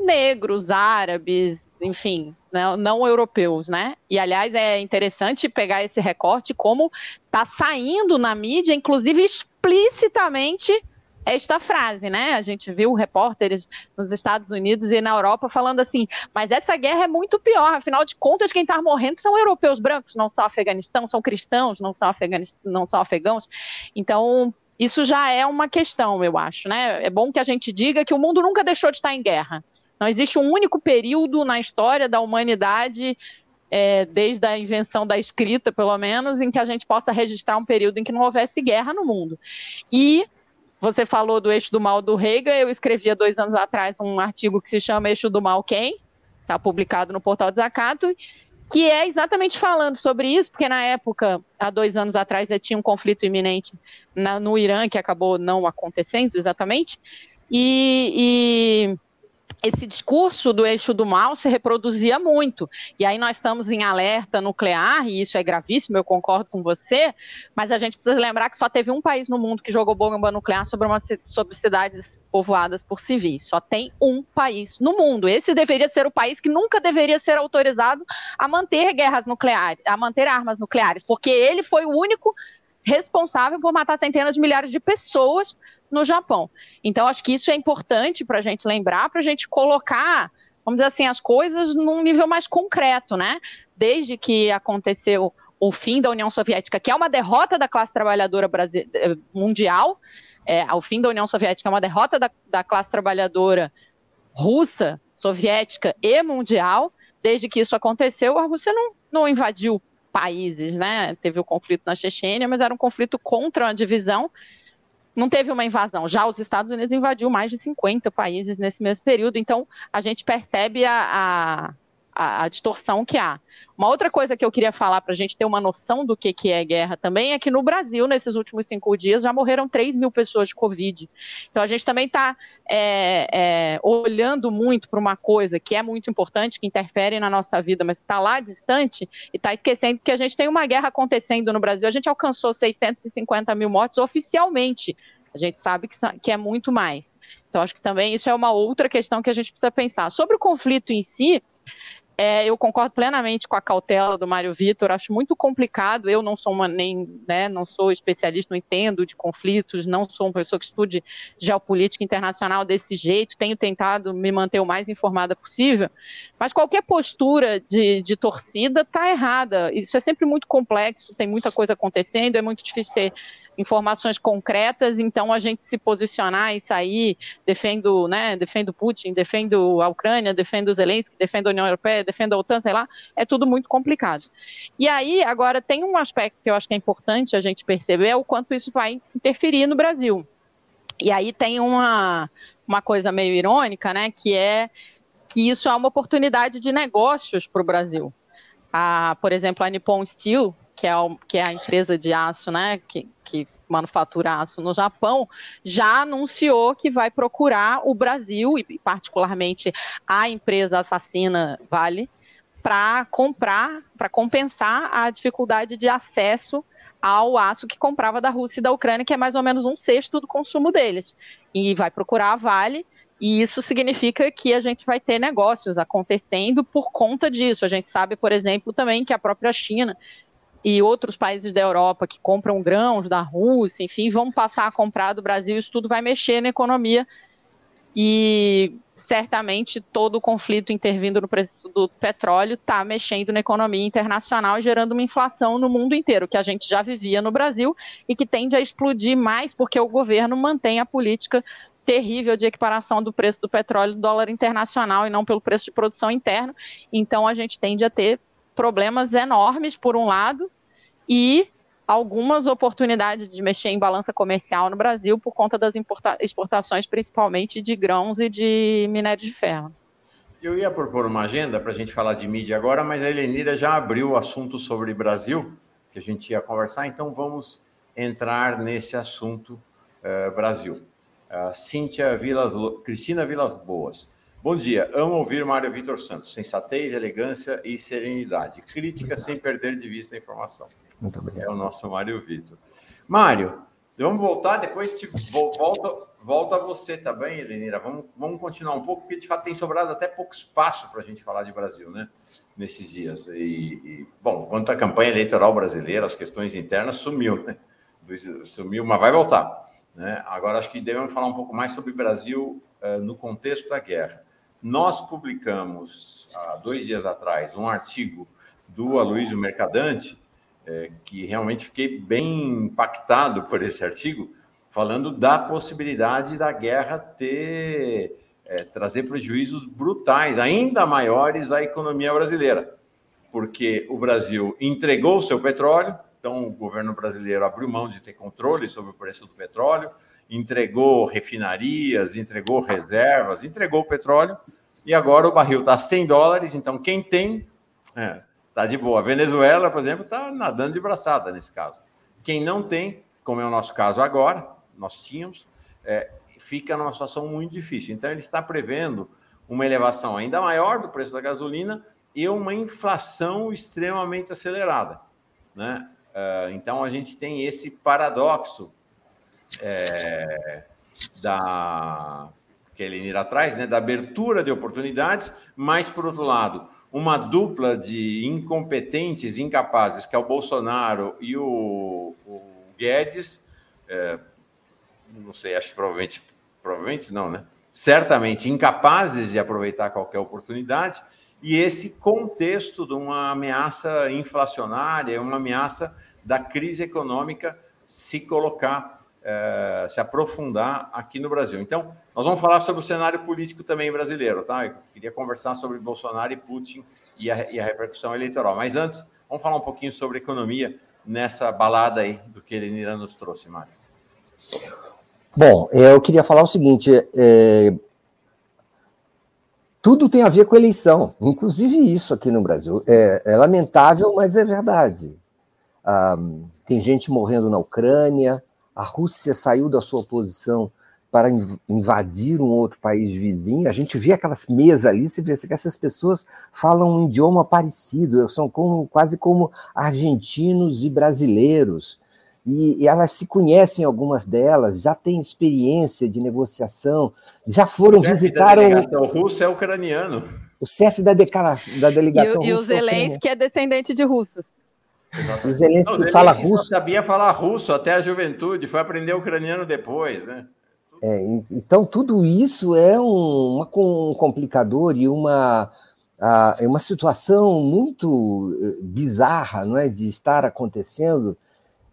negros, árabes, enfim, não, não, europeus, né? E aliás é interessante pegar esse recorte como está saindo na mídia, inclusive explicitamente esta frase, né? A gente viu repórteres nos Estados Unidos e na Europa falando assim, mas essa guerra é muito pior, afinal de contas, quem está morrendo são europeus brancos, não são Afeganistão, são cristãos, não são, não são afegãos. Então, isso já é uma questão, eu acho, né? É bom que a gente diga que o mundo nunca deixou de estar em guerra. Não existe um único período na história da humanidade é, desde a invenção da escrita, pelo menos, em que a gente possa registrar um período em que não houvesse guerra no mundo. E você falou do eixo do mal do Reagan, eu escrevi há dois anos atrás um artigo que se chama Eixo do Mal Quem? Está publicado no portal Desacato, que é exatamente falando sobre isso, porque na época, há dois anos atrás, tinha um conflito iminente na, no Irã, que acabou não acontecendo exatamente, e, e esse discurso do eixo do mal se reproduzia muito. E aí nós estamos em alerta nuclear, e isso é gravíssimo, eu concordo com você, mas a gente precisa lembrar que só teve um país no mundo que jogou bomba nuclear sobre, uma, sobre cidades povoadas por civis. Só tem um país no mundo. Esse deveria ser o país que nunca deveria ser autorizado a manter guerras nucleares, a manter armas nucleares, porque ele foi o único responsável por matar centenas de milhares de pessoas no Japão. Então, acho que isso é importante para a gente lembrar, para a gente colocar, vamos dizer assim, as coisas num nível mais concreto, né? Desde que aconteceu o fim da União Soviética, que é uma derrota da classe trabalhadora eh, mundial, é, o fim da União Soviética é uma derrota da, da classe trabalhadora russa, soviética e mundial. Desde que isso aconteceu, a Rússia não, não invadiu países, né? Teve o conflito na Chechênia, mas era um conflito contra a divisão não teve uma invasão. Já os Estados Unidos invadiu mais de 50 países nesse mesmo período, então a gente percebe a, a, a distorção que há. Uma outra coisa que eu queria falar para a gente ter uma noção do que, que é guerra também é que no Brasil, nesses últimos cinco dias, já morreram 3 mil pessoas de Covid. Então a gente também está é, é, olhando muito para uma coisa que é muito importante, que interfere na nossa vida, mas está lá distante e está esquecendo que a gente tem uma guerra acontecendo no Brasil. A gente alcançou 650 mil mortes oficialmente. A gente sabe que, que é muito mais. Então, acho que também isso é uma outra questão que a gente precisa pensar. Sobre o conflito em si, é, eu concordo plenamente com a cautela do Mário Vitor, acho muito complicado. Eu não sou uma nem, né, não sou especialista, não entendo de conflitos, não sou uma pessoa que estude geopolítica internacional desse jeito, tenho tentado me manter o mais informada possível, mas qualquer postura de, de torcida está errada. Isso é sempre muito complexo, tem muita coisa acontecendo, é muito difícil ter informações concretas, então a gente se posicionar e sair, defendo, né, defendo Putin, defendo a Ucrânia, defendo Zelensky, defendo a União Europeia, defendo a OTAN, sei lá, é tudo muito complicado. E aí, agora, tem um aspecto que eu acho que é importante a gente perceber, é o quanto isso vai interferir no Brasil. E aí tem uma, uma coisa meio irônica, né, que é que isso é uma oportunidade de negócios para o Brasil. A, por exemplo, a Nippon Steel, que é, que é a empresa de aço, né, que, que manufatura aço no Japão, já anunciou que vai procurar o Brasil, e particularmente a empresa assassina Vale, para comprar, para compensar a dificuldade de acesso ao aço que comprava da Rússia e da Ucrânia, que é mais ou menos um sexto do consumo deles. E vai procurar a Vale, e isso significa que a gente vai ter negócios acontecendo por conta disso. A gente sabe, por exemplo, também que a própria China e outros países da Europa que compram grãos da Rússia, enfim, vão passar a comprar do Brasil, isso tudo vai mexer na economia e certamente todo o conflito intervindo no preço do petróleo está mexendo na economia internacional, gerando uma inflação no mundo inteiro, que a gente já vivia no Brasil e que tende a explodir mais porque o governo mantém a política terrível de equiparação do preço do petróleo do dólar internacional e não pelo preço de produção interno. Então a gente tende a ter problemas enormes, por um lado, e algumas oportunidades de mexer em balança comercial no Brasil por conta das exportações, principalmente de grãos e de minério de ferro. Eu ia propor uma agenda para a gente falar de mídia agora, mas a Helenira já abriu o assunto sobre Brasil, que a gente ia conversar, então vamos entrar nesse assunto uh, Brasil. Uh, Cíntia Vilas, Cristina Vilas Boas. Bom dia, amo ouvir Mário Vitor Santos. Sensatez, elegância e serenidade. Crítica sem perder de vista a informação. Muito obrigado. É o nosso Mário Vitor. Mário, vamos voltar, depois te, volta, volta você, tá bem, Elenira? Vamos, vamos continuar um pouco, porque de fato tem sobrado até pouco espaço para a gente falar de Brasil, né? Nesses dias. E, e, bom, quanto à campanha eleitoral brasileira, as questões internas sumiu, né? [laughs] Sumiu, mas vai voltar. Né? Agora acho que devemos falar um pouco mais sobre o Brasil uh, no contexto da guerra. Nós publicamos, há dois dias atrás, um artigo do Aloysio Mercadante, é, que realmente fiquei bem impactado por esse artigo, falando da possibilidade da guerra ter é, trazer prejuízos brutais, ainda maiores à economia brasileira. porque o Brasil entregou o seu petróleo, então o governo brasileiro abriu mão de ter controle sobre o preço do petróleo, entregou refinarias, entregou reservas, entregou petróleo, e agora o barril está a 100 dólares, então quem tem está é, tá de boa. A Venezuela, por exemplo, está nadando de braçada nesse caso. Quem não tem, como é o nosso caso agora, nós tínhamos, é, fica numa situação muito difícil. Então, ele está prevendo uma elevação ainda maior do preço da gasolina e uma inflação extremamente acelerada. Né? Uh, então, a gente tem esse paradoxo é, da que ele ir atrás, né, da abertura de oportunidades, mas, por outro lado, uma dupla de incompetentes, incapazes, que é o Bolsonaro e o, o Guedes, é, não sei, acho que provavelmente, provavelmente não, né? Certamente incapazes de aproveitar qualquer oportunidade, e esse contexto de uma ameaça inflacionária, uma ameaça da crise econômica se colocar, é, se aprofundar aqui no Brasil. Então, nós vamos falar sobre o cenário político também brasileiro, tá? Eu queria conversar sobre Bolsonaro e Putin e a, e a repercussão eleitoral. Mas antes, vamos falar um pouquinho sobre economia nessa balada aí do que ele nos trouxe, Mário. Bom, eu queria falar o seguinte: é, tudo tem a ver com eleição, inclusive isso aqui no Brasil. É, é lamentável, mas é verdade. Ah, tem gente morrendo na Ucrânia, a Rússia saiu da sua posição para invadir um outro país vizinho. A gente vê aquelas mesas ali, se vê que essas pessoas falam um idioma parecido, são como, quase como argentinos e brasileiros e, e, elas se conhecem, algumas delas, já têm experiência de negociação, já foram visitar. O russo é ucraniano. O chefe da, da delegação e, russa. E o Zelensky é descendente de russos. O Zelensky Não, fala russo. sabia falar russo até a juventude, foi aprender ucraniano depois, né? É, então, tudo isso é um, uma, um complicador e uma, é uma situação muito eh, bizarra não é, de estar acontecendo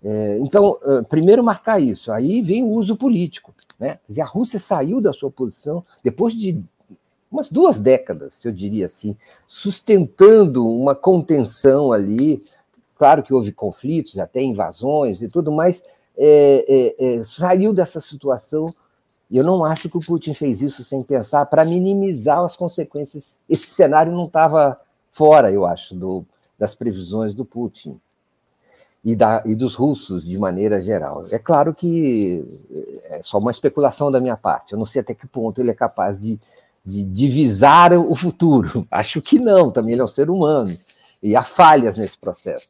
é, então, primeiro marcar isso, aí vem o uso político. Né? Quer dizer, a Rússia saiu da sua posição depois de umas duas décadas, eu diria assim, sustentando uma contenção ali. Claro que houve conflitos, até invasões e tudo, mas é, é, é, saiu dessa situação. E eu não acho que o Putin fez isso sem pensar para minimizar as consequências. Esse cenário não estava fora, eu acho, do, das previsões do Putin e, da, e dos russos de maneira geral. É claro que é só uma especulação da minha parte, eu não sei até que ponto ele é capaz de, de divisar o futuro. [laughs] Acho que não, também ele é um ser humano, e há falhas nesse processo.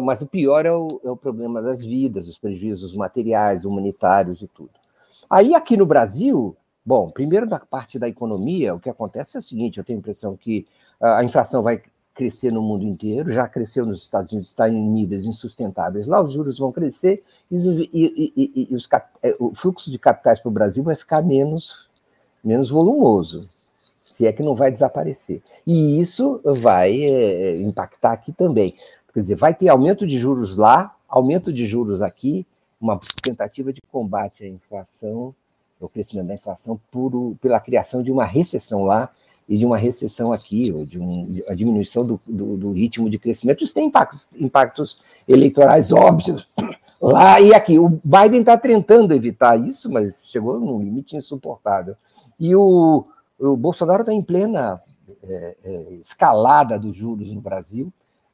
Mas o pior é o, é o problema das vidas, os prejuízos materiais, humanitários e tudo. Aí, aqui no Brasil, bom, primeiro da parte da economia, o que acontece é o seguinte: eu tenho a impressão que a inflação vai crescer no mundo inteiro, já cresceu nos Estados Unidos, está em níveis insustentáveis. Lá os juros vão crescer e, e, e, e os, é, o fluxo de capitais para o Brasil vai ficar menos, menos volumoso, se é que não vai desaparecer. E isso vai é, impactar aqui também. Quer dizer, vai ter aumento de juros lá, aumento de juros aqui, uma tentativa de combate à inflação, o crescimento da inflação, por, pela criação de uma recessão lá e de uma recessão aqui, ou de, um, a diminuição do, do, do, ritmo de crescimento, isso tem impactos, impactos eleitorais óbvios [coughs] lá e aqui. O Biden está tentando evitar isso, mas chegou num limite insuportável. E o, o Bolsonaro está em plena é, é, escalada dos juros no Brasil,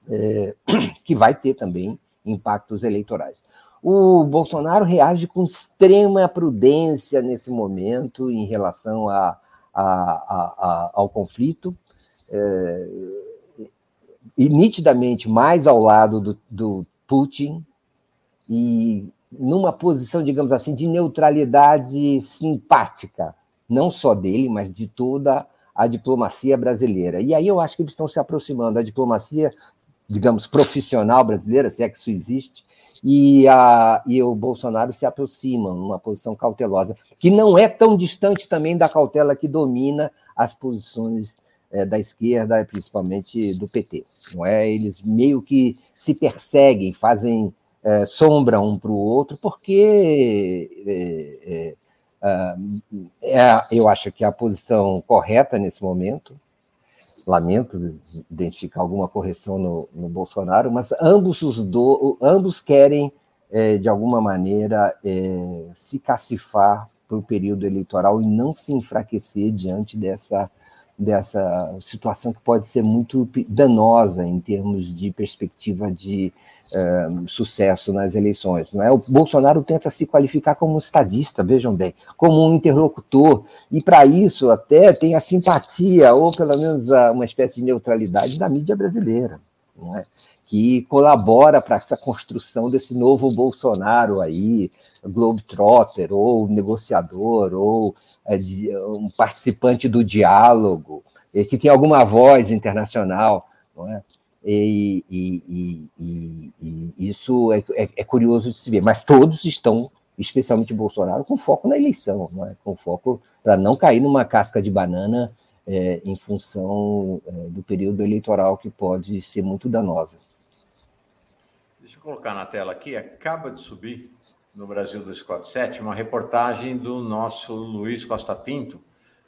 é, [clears throat] que vai ter também impactos eleitorais. O Bolsonaro reage com extrema prudência nesse momento em relação a a, a, ao conflito, é, e nitidamente mais ao lado do, do Putin, e numa posição, digamos assim, de neutralidade simpática, não só dele, mas de toda a diplomacia brasileira. E aí eu acho que eles estão se aproximando. A diplomacia, digamos, profissional brasileira, se é que isso existe, e, a, e o Bolsonaro se aproximam numa posição cautelosa, que não é tão distante também da cautela que domina as posições é, da esquerda, principalmente do PT. Não é? Eles meio que se perseguem, fazem é, sombra um para o outro, porque é, é, é, eu acho que a posição correta nesse momento lamento identificar alguma correção no, no Bolsonaro, mas ambos os do, ambos querem é, de alguma maneira é, se cacifar para o período eleitoral e não se enfraquecer diante dessa dessa situação que pode ser muito danosa em termos de perspectiva de uh, sucesso nas eleições. Não é? O Bolsonaro tenta se qualificar como um estadista, vejam bem, como um interlocutor, e para isso até tem a simpatia, ou pelo menos a, uma espécie de neutralidade da mídia brasileira. É? Que colabora para essa construção desse novo Bolsonaro aí, Globetrotter, ou negociador, ou é, um participante do diálogo, que tem alguma voz internacional, não é? E, e, e, e isso é, é, é, curioso de se ver, mas todos estão, especialmente Bolsonaro, com foco na eleição, não é? com foco para não cair numa casca de banana é, em função é, do período eleitoral que pode ser muito danosa. Deixa eu colocar na tela aqui, acaba de subir no Brasil 247 uma reportagem do nosso Luiz Costa Pinto,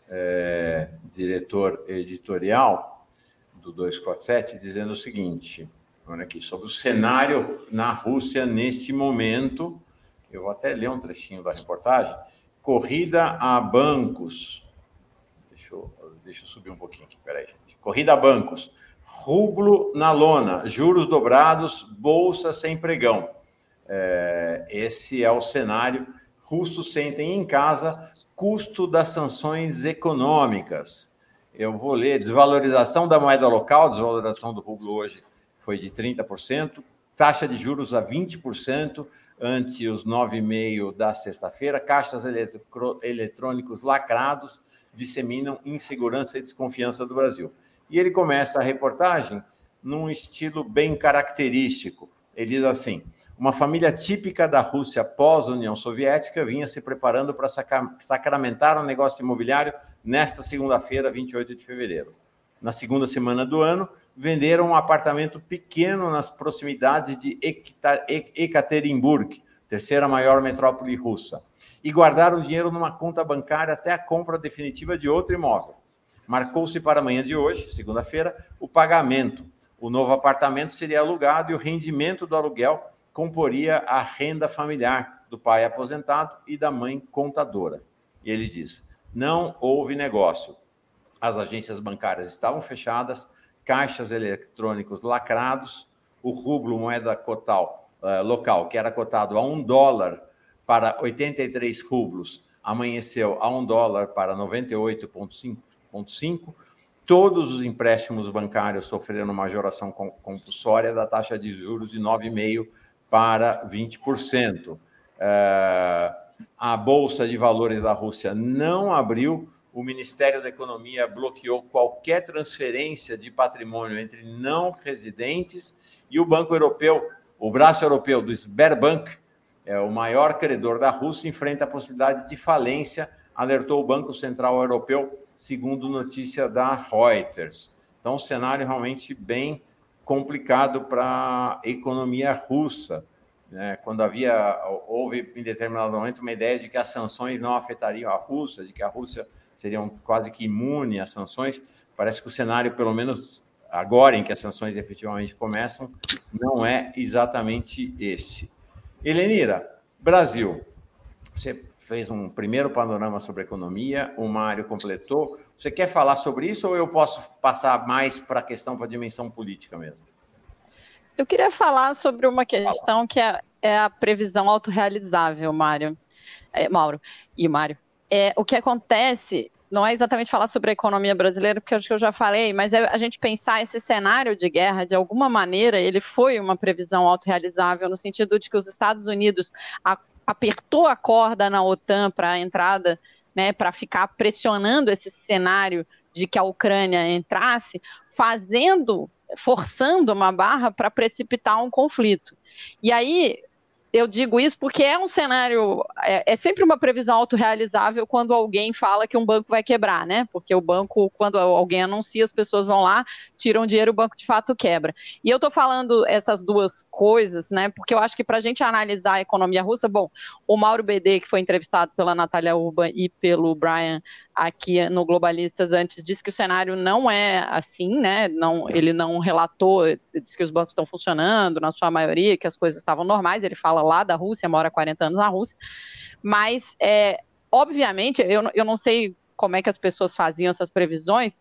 é, diretor editorial do 247, dizendo o seguinte: olha aqui, sobre o cenário na Rússia nesse momento. Eu vou até ler um trechinho da reportagem. Corrida a bancos. Deixa eu, deixa eu subir um pouquinho aqui, peraí, gente. Corrida a bancos rublo na lona, juros dobrados, bolsa sem pregão. É, esse é o cenário. Russos sentem em casa custo das sanções econômicas. Eu vou ler desvalorização da moeda local, desvalorização do rublo hoje foi de 30%, taxa de juros a 20% ante os 9,5% da sexta-feira, caixas eletrônicos lacrados disseminam insegurança e desconfiança do Brasil. E ele começa a reportagem num estilo bem característico. Ele diz assim: uma família típica da Rússia pós-União Soviética vinha se preparando para sacramentar um negócio imobiliário nesta segunda-feira, 28 de fevereiro. Na segunda semana do ano, venderam um apartamento pequeno nas proximidades de Ekaterinburg, terceira maior metrópole russa, e guardaram dinheiro numa conta bancária até a compra definitiva de outro imóvel. Marcou-se para amanhã de hoje, segunda-feira, o pagamento. O novo apartamento seria alugado e o rendimento do aluguel comporia a renda familiar do pai aposentado e da mãe contadora. E ele diz: não houve negócio. As agências bancárias estavam fechadas, caixas eletrônicos lacrados, o rublo, moeda cotal, uh, local, que era cotado a um dólar para 83 rublos, amanheceu a um dólar para 98,5 0,5. Todos os empréstimos bancários sofreram majoração compulsória da taxa de juros de 9,5% para 20%. É, a Bolsa de Valores da Rússia não abriu, o Ministério da Economia bloqueou qualquer transferência de patrimônio entre não residentes e o Banco Europeu, o braço europeu do Sberbank, é o maior credor da Rússia, enfrenta a possibilidade de falência, alertou o Banco Central Europeu segundo notícia da Reuters. Então, um cenário realmente bem complicado para a economia russa. Né? Quando havia, houve em determinado momento uma ideia de que as sanções não afetariam a Rússia, de que a Rússia seria quase que imune às sanções, parece que o cenário, pelo menos agora em que as sanções efetivamente começam, não é exatamente este. Helenira, Brasil, você fez um primeiro panorama sobre economia, o Mário completou. Você quer falar sobre isso ou eu posso passar mais para a questão, para a dimensão política mesmo? Eu queria falar sobre uma questão que é, é a previsão autorrealizável, Mário. É, Mauro e Mário. É, o que acontece não é exatamente falar sobre a economia brasileira, porque acho que eu já falei, mas é a gente pensar esse cenário de guerra, de alguma maneira, ele foi uma previsão autorrealizável, no sentido de que os Estados Unidos, apertou a corda na OTAN para a entrada, né, para ficar pressionando esse cenário de que a Ucrânia entrasse, fazendo, forçando uma barra para precipitar um conflito. E aí eu digo isso porque é um cenário, é, é, sempre uma previsão autorrealizável quando alguém fala que um banco vai quebrar, né? Porque o banco, quando alguém anuncia, as pessoas vão lá, tiram dinheiro, o banco de fato quebra. E eu estou falando essas duas coisas, né? Porque eu acho que para a gente analisar a economia russa, bom, o Mauro BD, que foi entrevistado pela Natália Urban e pelo Brian aqui no Globalistas antes, disse que o cenário não é assim, né? Não, ele não relatou, disse que os bancos estão funcionando, na sua maioria, que as coisas estavam normais, ele fala lá da Rússia, mora há 40 anos na Rússia, mas, é, obviamente, eu, eu não sei como é que as pessoas faziam essas previsões,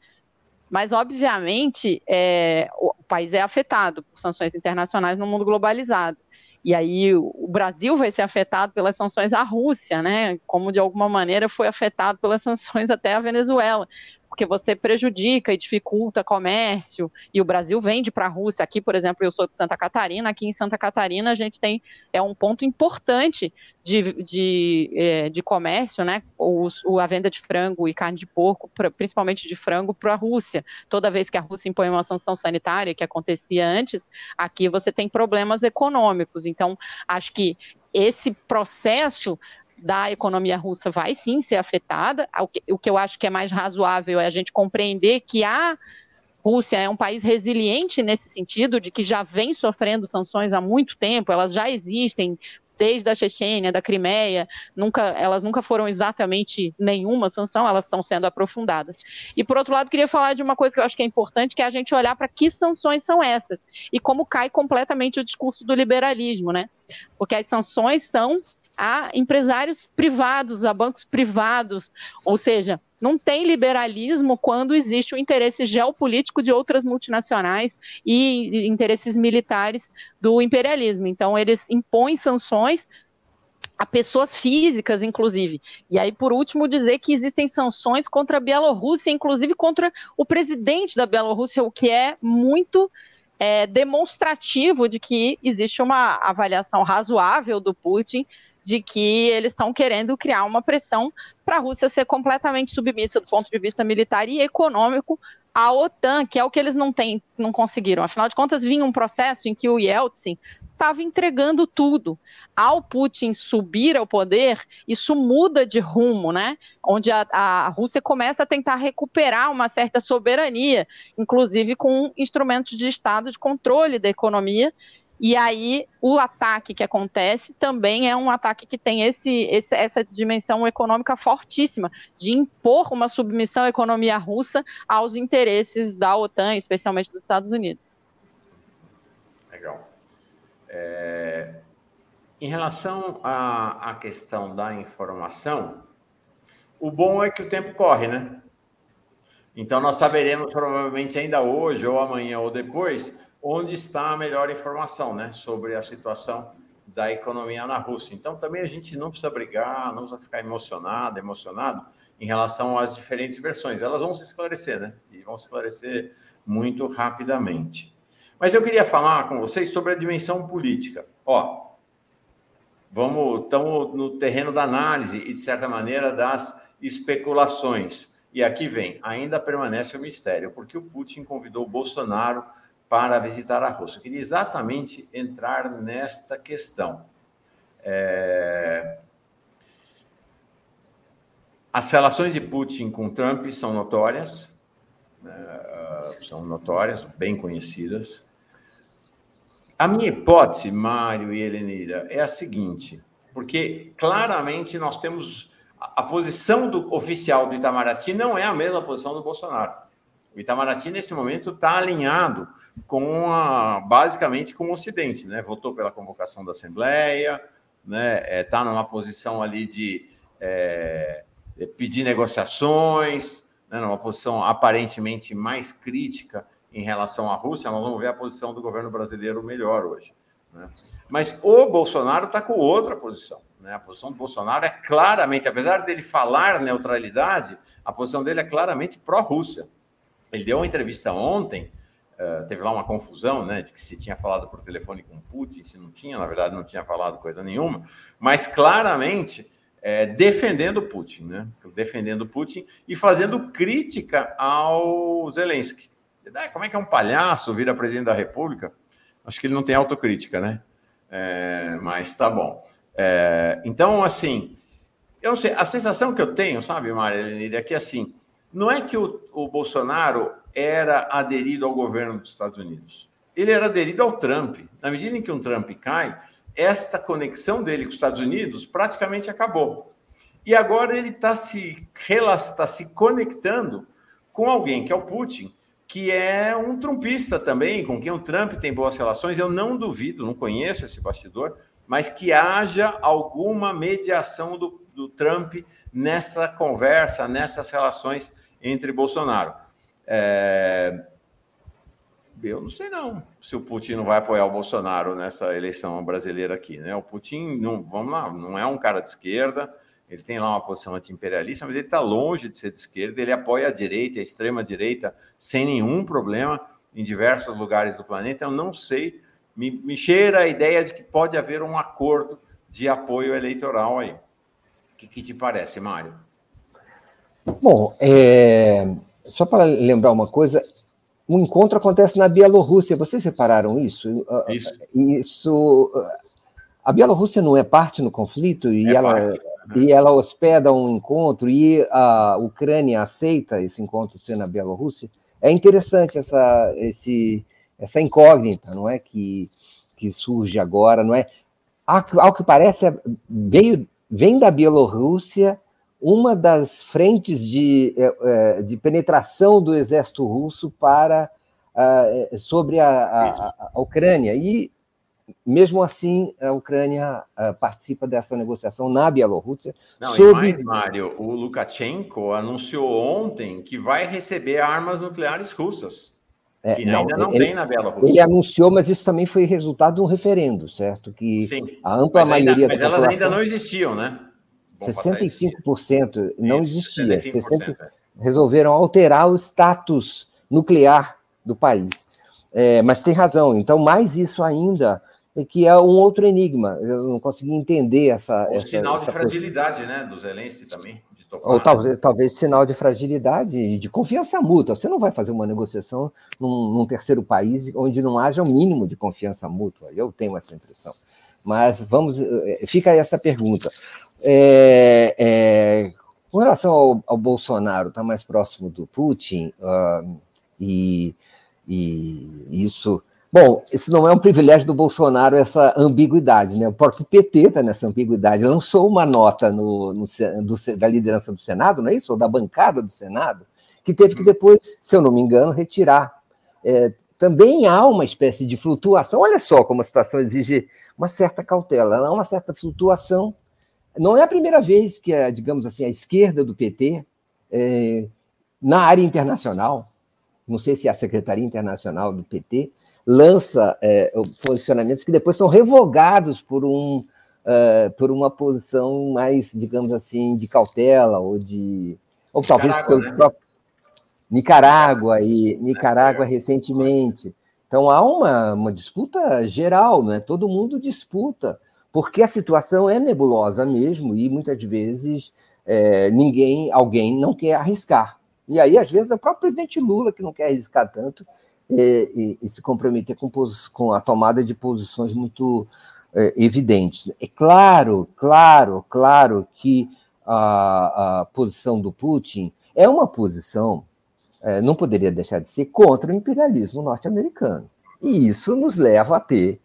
mas, obviamente, é, o país é afetado por sanções internacionais no mundo globalizado. E aí o Brasil vai ser afetado pelas sanções à Rússia, né? Como de alguma maneira foi afetado pelas [laughs] sanções até a Venezuela porque você prejudica e dificulta comércio, e o Brasil vende para a Rússia. Aqui, por exemplo, eu sou de Santa Catarina, aqui em Santa Catarina a gente tem, é um ponto importante de, de, é, de comércio, né, o, a venda de frango e carne de porco, principalmente de frango, para a Rússia. Toda vez que a Rússia impõe uma sanção sanitária, que acontecia antes, aqui você tem problemas econômicos. Então, acho que esse processo da economia russa vai sim ser afetada. O que, o que eu acho que é mais razoável é a gente compreender que a Rússia é um país resiliente nesse sentido, de que já vem sofrendo sanções há muito tempo, elas já existem desde a Chechênia, da Crimeia, nunca, elas nunca foram exatamente nenhuma sanção, elas estão sendo aprofundadas. E por outro lado, queria falar de uma coisa que eu acho que é importante, que é a gente olhar para que sanções são essas e como cai completamente o discurso do liberalismo, né? Porque as sanções são a empresários privados, a bancos privados, ou seja, não tem liberalismo quando existe o interesse geopolítico de outras multinacionais e interesses militares do imperialismo. Então, eles impõem sanções a pessoas físicas, inclusive. E aí, por último, dizer que existem sanções contra a Bielorrússia, inclusive contra o presidente da Bielorrússia, o que é muito é, demonstrativo de que existe uma avaliação razoável do Putin de que eles estão querendo criar uma pressão para a Rússia ser completamente submissa do ponto de vista militar e econômico à OTAN, que é o que eles não têm, não conseguiram. Afinal de contas, vinha um processo em que o Yeltsin estava entregando tudo. Ao Putin subir ao poder, isso muda de rumo, né? Onde a, a Rússia começa a tentar recuperar uma certa soberania, inclusive com instrumentos de Estado de controle da economia e aí, o ataque que acontece também é um ataque que tem esse, esse, essa dimensão econômica fortíssima, de impor uma submissão à economia russa aos interesses da OTAN, especialmente dos Estados Unidos. Legal. É, em relação à, à questão da informação, o bom é que o tempo corre, né? Então, nós saberemos provavelmente ainda hoje, ou amanhã, ou depois, onde está a melhor informação né, sobre a situação da economia na Rússia. Então, também a gente não precisa brigar, não precisa ficar emocionado, emocionado em relação às diferentes versões. Elas vão se esclarecer, né? E vão se esclarecer muito rapidamente. Mas eu queria falar com vocês sobre a dimensão política. Ó, vamos, estamos no terreno da análise e, de certa maneira, das especulações. E aqui vem, ainda permanece o mistério, porque o Putin convidou o Bolsonaro para visitar a Rússia. Eu queria exatamente entrar nesta questão. É... As relações de Putin com Trump são notórias, né? são notórias, bem conhecidas. A minha hipótese, Mário e Helenira, é a seguinte, porque claramente nós temos a posição do oficial do Itamaraty não é a mesma posição do Bolsonaro. O Itamaraty, nesse momento, está alinhado com a, basicamente com o Ocidente, né? Votou pela convocação da Assembleia, né? Está é, numa posição ali de é, pedir negociações, né? numa posição aparentemente mais crítica em relação à Rússia. Nós vamos ver a posição do governo brasileiro melhor hoje. Né? Mas o Bolsonaro está com outra posição. Né? A posição do Bolsonaro é claramente, apesar dele falar neutralidade, a posição dele é claramente pró-Rússia. Ele deu uma entrevista ontem Uh, teve lá uma confusão, né, de que se tinha falado por telefone com Putin, se não tinha, na verdade não tinha falado coisa nenhuma, mas claramente é, defendendo Putin, né, defendendo Putin e fazendo crítica ao Zelensky. Como é que é um palhaço vir a presidente da República? Acho que ele não tem autocrítica, né? É, mas tá bom. É, então, assim, eu não sei, a sensação que eu tenho, sabe, Maria, é que assim, não é que o, o Bolsonaro era aderido ao governo dos Estados Unidos. Ele era aderido ao Trump. Na medida em que um Trump cai, esta conexão dele com os Estados Unidos praticamente acabou. E agora ele está se, tá se conectando com alguém que é o Putin, que é um trumpista também, com quem o Trump tem boas relações. Eu não duvido, não conheço esse bastidor, mas que haja alguma mediação do, do Trump nessa conversa, nessas relações entre Bolsonaro. É... Eu não sei não se o Putin não vai apoiar o Bolsonaro nessa eleição brasileira aqui, né? O Putin, não, vamos lá, não é um cara de esquerda, ele tem lá uma posição anti-imperialista, mas ele está longe de ser de esquerda, ele apoia a direita, a extrema-direita, sem nenhum problema, em diversos lugares do planeta. Eu não sei, me, me cheira a ideia de que pode haver um acordo de apoio eleitoral aí. O que, que te parece, Mário? Bom, é... só para lembrar uma coisa, o encontro acontece na Bielorrússia. Vocês separaram isso? Isso. isso a Bielorrússia não é parte no conflito e, é ela, parte. e ela hospeda um encontro e a Ucrânia aceita esse encontro ser na Bielorrússia. É interessante essa, esse, essa incógnita, não é que, que surge agora, não é? Ao que parece, é, veio, vem da Bielorrússia uma das frentes de, é, de penetração do exército russo para sobre a, a, a Ucrânia. E mesmo assim, a Ucrânia uh, participa dessa negociação na Bielorrússia. Não, sobre... mais, Mário, o Lukashenko anunciou ontem que vai receber armas nucleares russas. É, que não, ainda não ele, tem na Bielorrússia. Ele anunciou, mas isso também foi resultado de um referendo, certo? Que Sim, a ampla mas maioria ainda, Mas elas ainda não existiam, né? 65% não existia. 65%, 60, é. resolveram alterar o status nuclear do país. É, mas tem razão. Então, mais isso ainda que é um outro enigma. Eu não consegui entender essa. O essa, sinal essa de fragilidade, né, do Zelensky também. Ou talvez, talvez sinal de fragilidade e de confiança mútua. Você não vai fazer uma negociação num, num, terceiro país onde não haja o um mínimo de confiança mútua. Eu tenho essa impressão. Mas vamos, eh, fica aí essa pergunta. É, é, com relação ao, ao Bolsonaro, está mais próximo do Putin, uh, e, e isso Bom, isso não é um privilégio do Bolsonaro, essa ambiguidade, né? O próprio PT está nessa ambiguidade. Lançou uma nota no, no do, da liderança do Senado, não é isso? Ou da bancada do Senado, que teve que depois, se eu não me engano, retirar. É, também há uma espécie de flutuação. Olha só como a situação exige uma certa cautela, há uma certa flutuação. Não é a primeira vez que, a, digamos assim, a esquerda do PT, é, na área internacional, não sei se é a Secretaria Internacional do PT, lança é, posicionamentos que depois são revogados por, um, uh, por uma posição mais, digamos assim, de cautela ou de. Ou talvez pelo né? próprio. Nicarágua e Nicarágua recentemente. Então há uma, uma disputa geral, né? todo mundo disputa, porque a situação é nebulosa mesmo e muitas vezes é, ninguém, alguém não quer arriscar. E aí, às vezes, é o próprio presidente Lula que não quer arriscar tanto e, e, e se comprometer com, com, a tomada de posições muito é, evidentes. É claro, claro, claro que a, a posição do Putin é uma posição, é, não poderia deixar de ser, contra o imperialismo norte-americano. E isso nos leva a ter,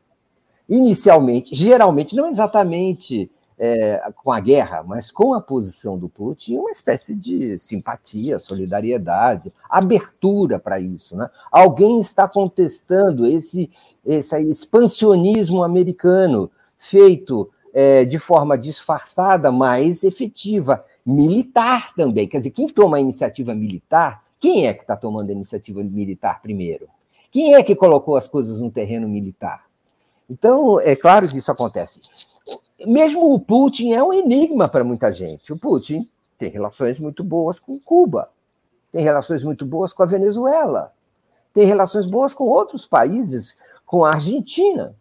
inicialmente, geralmente, não exatamente é, com a guerra, mas com a posição do Putin, uma espécie de simpatia, solidariedade, abertura para isso. Né? Alguém está contestando esse, esse expansionismo americano feito é, de forma disfarçada, mas efetiva, militar também. Quer dizer, quem toma a iniciativa militar, quem é que está tomando a iniciativa militar primeiro? Quem é que colocou as coisas no terreno militar? Então, é claro que isso acontece mesmo o Putin é um enigma para muita gente. O Putin tem relações muito boas com Cuba, tem relações muito boas com a Venezuela, tem relações boas com outros países, com a Argentina,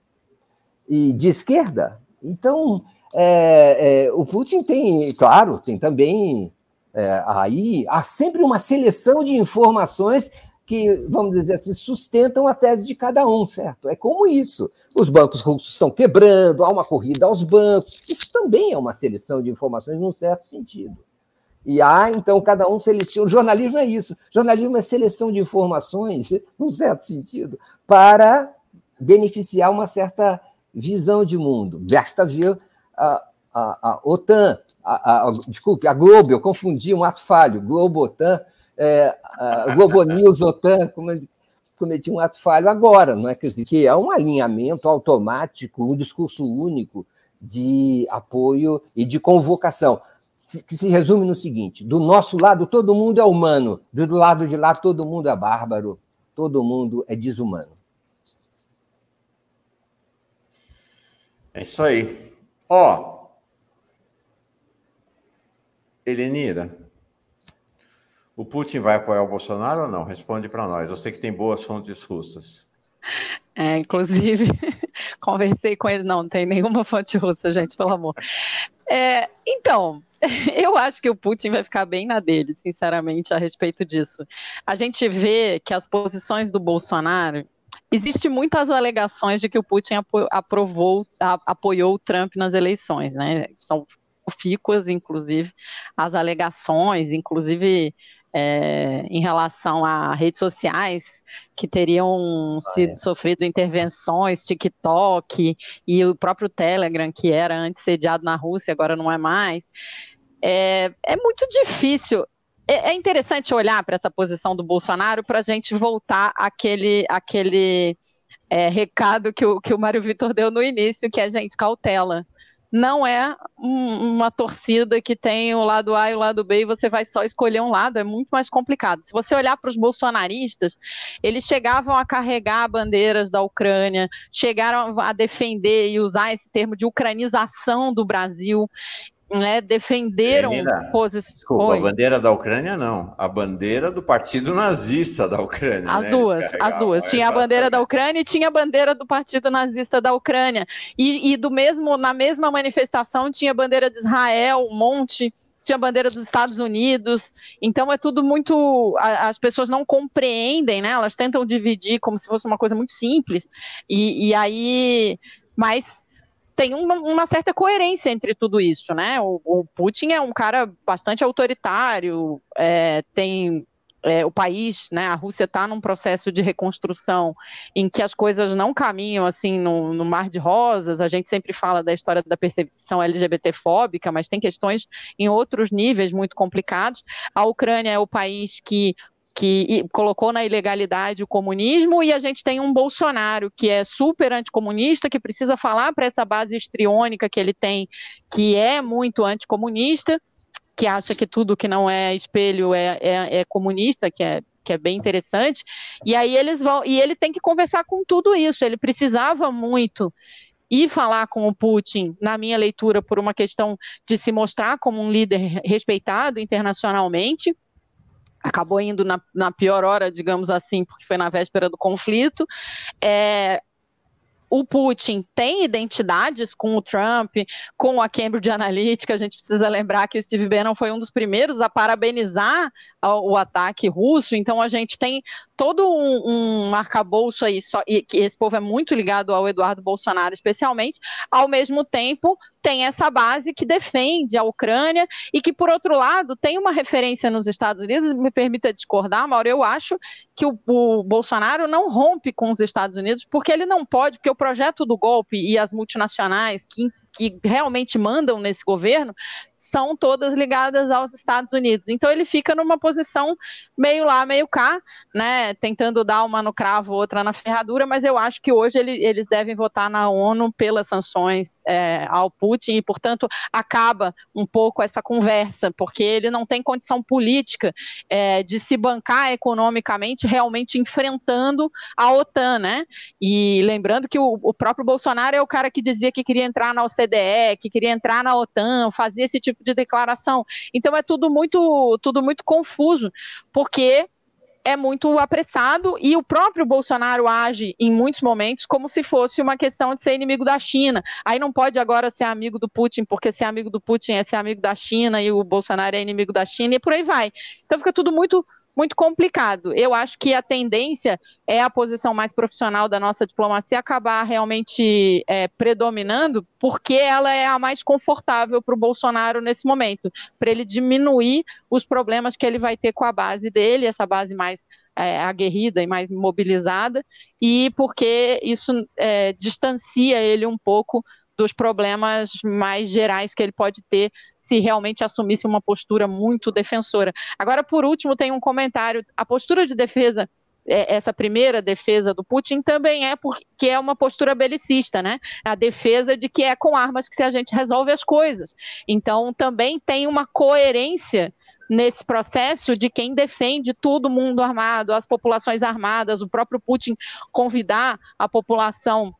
e de esquerda. Então, é, é, o Putin tem, claro, tem também é, aí há sempre uma seleção de informações que, vamos dizer assim, sustentam a tese de cada um, certo? É como isso. Os bancos russos estão quebrando, há uma corrida aos bancos. Isso também é uma seleção de informações num certo sentido. E há, então, cada um seleciona. O jornalismo é isso. Jornalismo é seleção de informações, [laughs] num certo sentido, para beneficiar uma certa visão de mundo. Basta ver a, a, a OTAN, a, a, desculpe, a Globo, eu confundi um ato falho, Globo-OTAN, é, Globo News, OTAN, cometi um ato falho agora, não é? Quer dizer, que é um alinhamento automático, um discurso único de apoio e de convocação, que se resume no seguinte: do nosso lado todo mundo é humano, do lado de lá todo mundo é bárbaro, todo mundo é desumano. É isso aí. Ó, Helenira, o Putin vai apoiar o Bolsonaro ou não? Responde para nós. Eu sei que tem boas fontes russas. É, inclusive, [laughs] conversei com ele. Não, não tem nenhuma fonte russa, gente, pelo amor. É, então, [laughs] eu acho que o Putin vai ficar bem na dele, sinceramente, a respeito disso. A gente vê que as posições do Bolsonaro Existem muitas alegações de que o Putin aprovou, apoiou o Trump nas eleições, né? São profícuas, inclusive, as alegações, inclusive é, em relação a redes sociais que teriam ah, sido, é. sofrido intervenções, TikTok e o próprio Telegram, que era antes sediado na Rússia, agora não é mais. É, é muito difícil é, é interessante olhar para essa posição do Bolsonaro para a gente voltar àquele, àquele é, recado que o, que o Mário Vitor deu no início, que é, gente, cautela. Não é um, uma torcida que tem o lado A e o lado B e você vai só escolher um lado, é muito mais complicado. Se você olhar para os bolsonaristas, eles chegavam a carregar bandeiras da Ucrânia, chegaram a defender e usar esse termo de ucranização do Brasil né, defenderam posições. Desculpa, Oi. a bandeira da Ucrânia não, a bandeira do Partido Nazista da Ucrânia. As né? duas, [laughs] as duas. Tinha a bandeira da Ucrânia e tinha a bandeira do Partido Nazista da Ucrânia. E, e do mesmo, na mesma manifestação tinha a bandeira de Israel, um monte tinha a bandeira dos Estados Unidos. Então é tudo muito. As pessoas não compreendem, né? Elas tentam dividir como se fosse uma coisa muito simples. E, e aí. Mas tem uma, uma, certa coerência entre tudo isso, né? O, o Putin é um cara bastante autoritário, é, tem é, o país, né, a Rússia está num processo de reconstrução em que as coisas não caminham assim no, no, mar de rosas. A gente sempre fala da história da percepção LGBTfóbica, mas tem questões em outros níveis muito complicados. A Ucrânia é o país que que colocou na ilegalidade o comunismo, e a gente tem um Bolsonaro que é super anticomunista, que precisa falar para essa base histriônica que ele tem, que é muito anticomunista, que acha que tudo que não é espelho é, é, é comunista, que é que é bem interessante, e aí eles vão, e ele tem que conversar com tudo isso, ele precisava muito ir falar com o Putin, na minha leitura, por uma questão de se mostrar como um líder respeitado internacionalmente, acabou indo na, na, pior hora, digamos assim, porque foi na véspera do conflito. É, o Putin tem identidades com o Trump, com a Cambridge Analytica. A gente precisa lembrar que o Steve Bannon foi um dos primeiros a parabenizar o ataque russo. Então a gente tem todo um, um arcabouço aí, só, e que esse povo é muito ligado ao Eduardo Bolsonaro, especialmente. Ao mesmo tempo, tem essa base que defende a Ucrânia e que, por outro lado, tem uma referência nos Estados Unidos. Me permita discordar, Mauro, eu acho que o, o Bolsonaro não rompe com os Estados Unidos porque ele não pode, porque o projeto do golpe e as multinacionais que que realmente mandam nesse governo são todas ligadas aos Estados Unidos. Então ele fica numa posição meio lá, meio cá, né, tentando dar uma no cravo, outra na ferradura, mas eu acho que hoje ele, eles devem votar na ONU pelas sanções é, ao Putin e, portanto, acaba um pouco essa conversa, porque ele não tem condição política é, de se bancar economicamente realmente enfrentando a OTAN, né? E lembrando que o, o próprio Bolsonaro é o cara que dizia que queria entrar na OCDE que queria entrar na OTAN, fazia esse tipo de declaração. Então é tudo muito, tudo muito confuso, porque é muito apressado e o próprio Bolsonaro age em muitos momentos como se fosse uma questão de ser inimigo da China. Aí não pode agora ser amigo do Putin, porque ser amigo do Putin é ser amigo da China e o Bolsonaro é inimigo da China e por aí vai. Então fica tudo muito muito complicado. Eu acho que a tendência é a posição mais profissional da nossa diplomacia acabar realmente é, predominando, porque ela é a mais confortável para o Bolsonaro nesse momento, para ele diminuir os problemas que ele vai ter com a base dele, essa base mais é, aguerrida e mais mobilizada, e porque isso é, distancia ele um pouco dos problemas mais gerais que ele pode ter se realmente assumisse uma postura muito defensora. Agora, por último, tem um comentário: a postura de defesa é, essa primeira defesa do Putin também é porque é uma postura belicista, né? A defesa de que é com armas que a gente resolve as coisas. Então também tem uma coerência nesse processo de quem defende todo mundo armado, as populações armadas, o próprio Putin convidar a população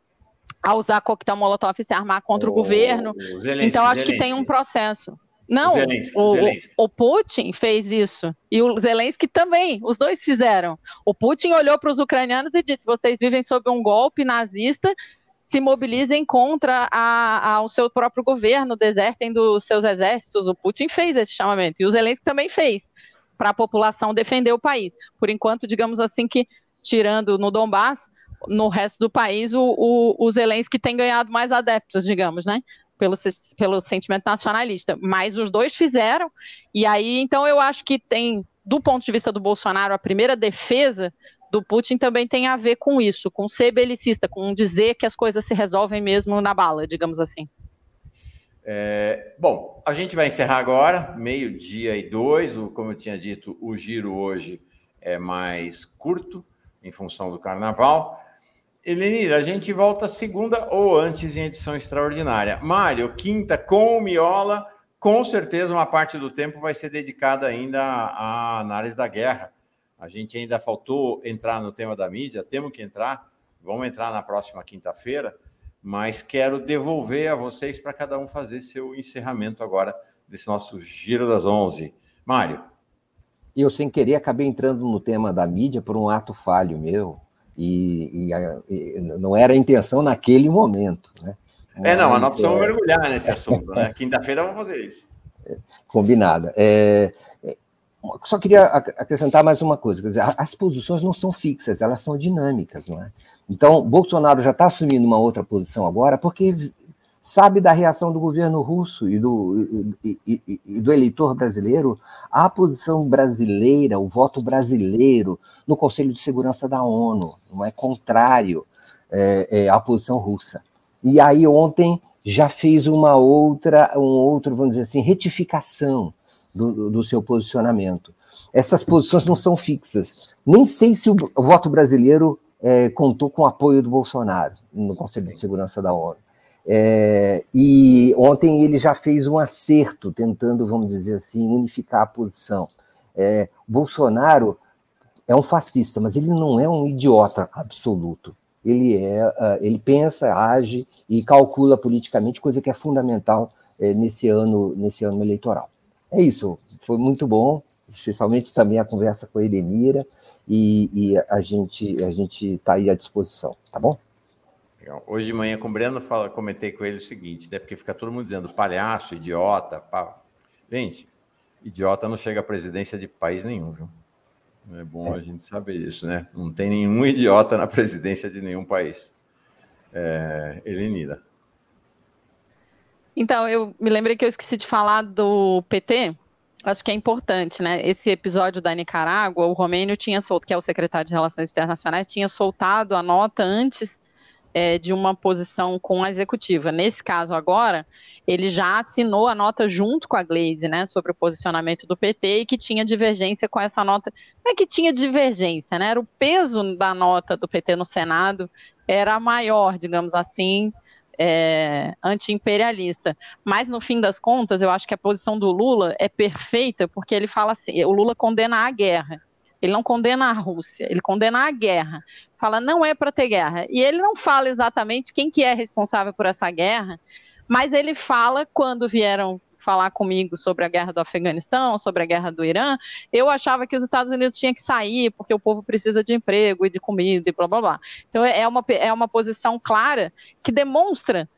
a usar coquetel molotov e se armar contra o, o governo. O Zelensky, então, acho Zelensky. que tem um processo. Não, o, Zelensky, o, Zelensky. o, Putin fez isso. E o Zelensky também. Os dois fizeram. O Putin olhou para os ucranianos e disse: vocês vivem sob um golpe nazista, se mobilizem contra a, a, o seu próprio governo, desertem dos seus exércitos. O Putin fez esse chamamento. E o Zelensky também fez para a população defender o país. Por enquanto, digamos assim, que tirando no Donbass, no resto do país, o, o, o Zelensky tem ganhado mais adeptos, digamos, né? Pelo, pelo sentimento nacionalista. Mas os dois fizeram, e aí, então, eu acho que tem, do ponto de vista do Bolsonaro, a primeira defesa do Putin também tem a ver com isso, com ser belicista, com dizer que as coisas se resolvem mesmo na bala, digamos assim. É, bom, a gente vai encerrar agora, meio-dia e dois. O, como eu tinha dito, o giro hoje é mais curto, em função do carnaval. Elenir, a gente volta segunda ou antes em edição extraordinária. Mário, quinta com o Miola, com certeza uma parte do tempo vai ser dedicada ainda à análise da guerra. A gente ainda faltou entrar no tema da mídia, temos que entrar, vamos entrar na próxima quinta-feira, mas quero devolver a vocês para cada um fazer seu encerramento agora desse nosso Giro das Onze. Mário. Eu, sem querer, acabei entrando no tema da mídia por um ato falho meu. E, e, e, não era a intenção naquele momento. Né? Mas, é, não, nós precisamos é... mergulhar nesse assunto. Né? [laughs] Quinta-feira vamos fazer isso. Combinada. É, é, só queria acrescentar mais uma coisa: dizer, as posições não são fixas, elas são dinâmicas. Não é? Então, Bolsonaro já está assumindo uma outra posição agora, porque sabe da reação do governo russo e do, e, e, e, do eleitor brasileiro à posição brasileira, o voto brasileiro no Conselho de Segurança da ONU, não é contrário é, é, à posição russa. E aí ontem já fez uma outra, um outro, vamos dizer assim, retificação do, do seu posicionamento. Essas posições não são fixas. Nem sei se o voto brasileiro é, contou com o apoio do Bolsonaro no Conselho de Segurança da ONU. É, e ontem ele já fez um acerto, tentando, vamos dizer assim, unificar a posição. É, Bolsonaro é um fascista, mas ele não é um idiota absoluto. Ele é, uh, ele pensa, age e calcula politicamente, coisa que é fundamental é, nesse ano, nesse ano eleitoral. É isso. Foi muito bom, especialmente também a conversa com a Edenira e, e a gente a gente está aí à disposição, tá bom? Legal. Hoje de manhã com o Breno fala, comentei com ele o seguinte, né? Porque fica todo mundo dizendo palhaço, idiota, pá. Gente, idiota não chega à presidência de país nenhum, viu? É bom a gente saber isso, né? Não tem nenhum [laughs] idiota na presidência de nenhum país. É, Elenira. Então, eu me lembrei que eu esqueci de falar do PT. Acho que é importante, né? Esse episódio da Nicarágua, o Romênio tinha soltado, que é o secretário de Relações Internacionais, tinha soltado a nota antes é, de uma posição com a executiva. Nesse caso agora, ele já assinou a nota junto com a Glaze, né, sobre o posicionamento do PT e que tinha divergência com essa nota. Não é que tinha divergência, né? Era o peso da nota do PT no Senado era maior, digamos assim, é, anti-imperialista. Mas, no fim das contas, eu acho que a posição do Lula é perfeita, porque ele fala assim: o Lula condena a guerra. Ele não condena a Rússia, ele condena a guerra. Fala, não é para ter guerra. E ele não fala exatamente quem que é responsável por essa guerra, mas ele fala quando vieram falar comigo sobre a guerra do Afeganistão, sobre a guerra do Irã, eu achava que os Estados Unidos tinham que sair porque o povo precisa de emprego e de comida e blá blá blá. Então é uma, é uma posição clara que demonstra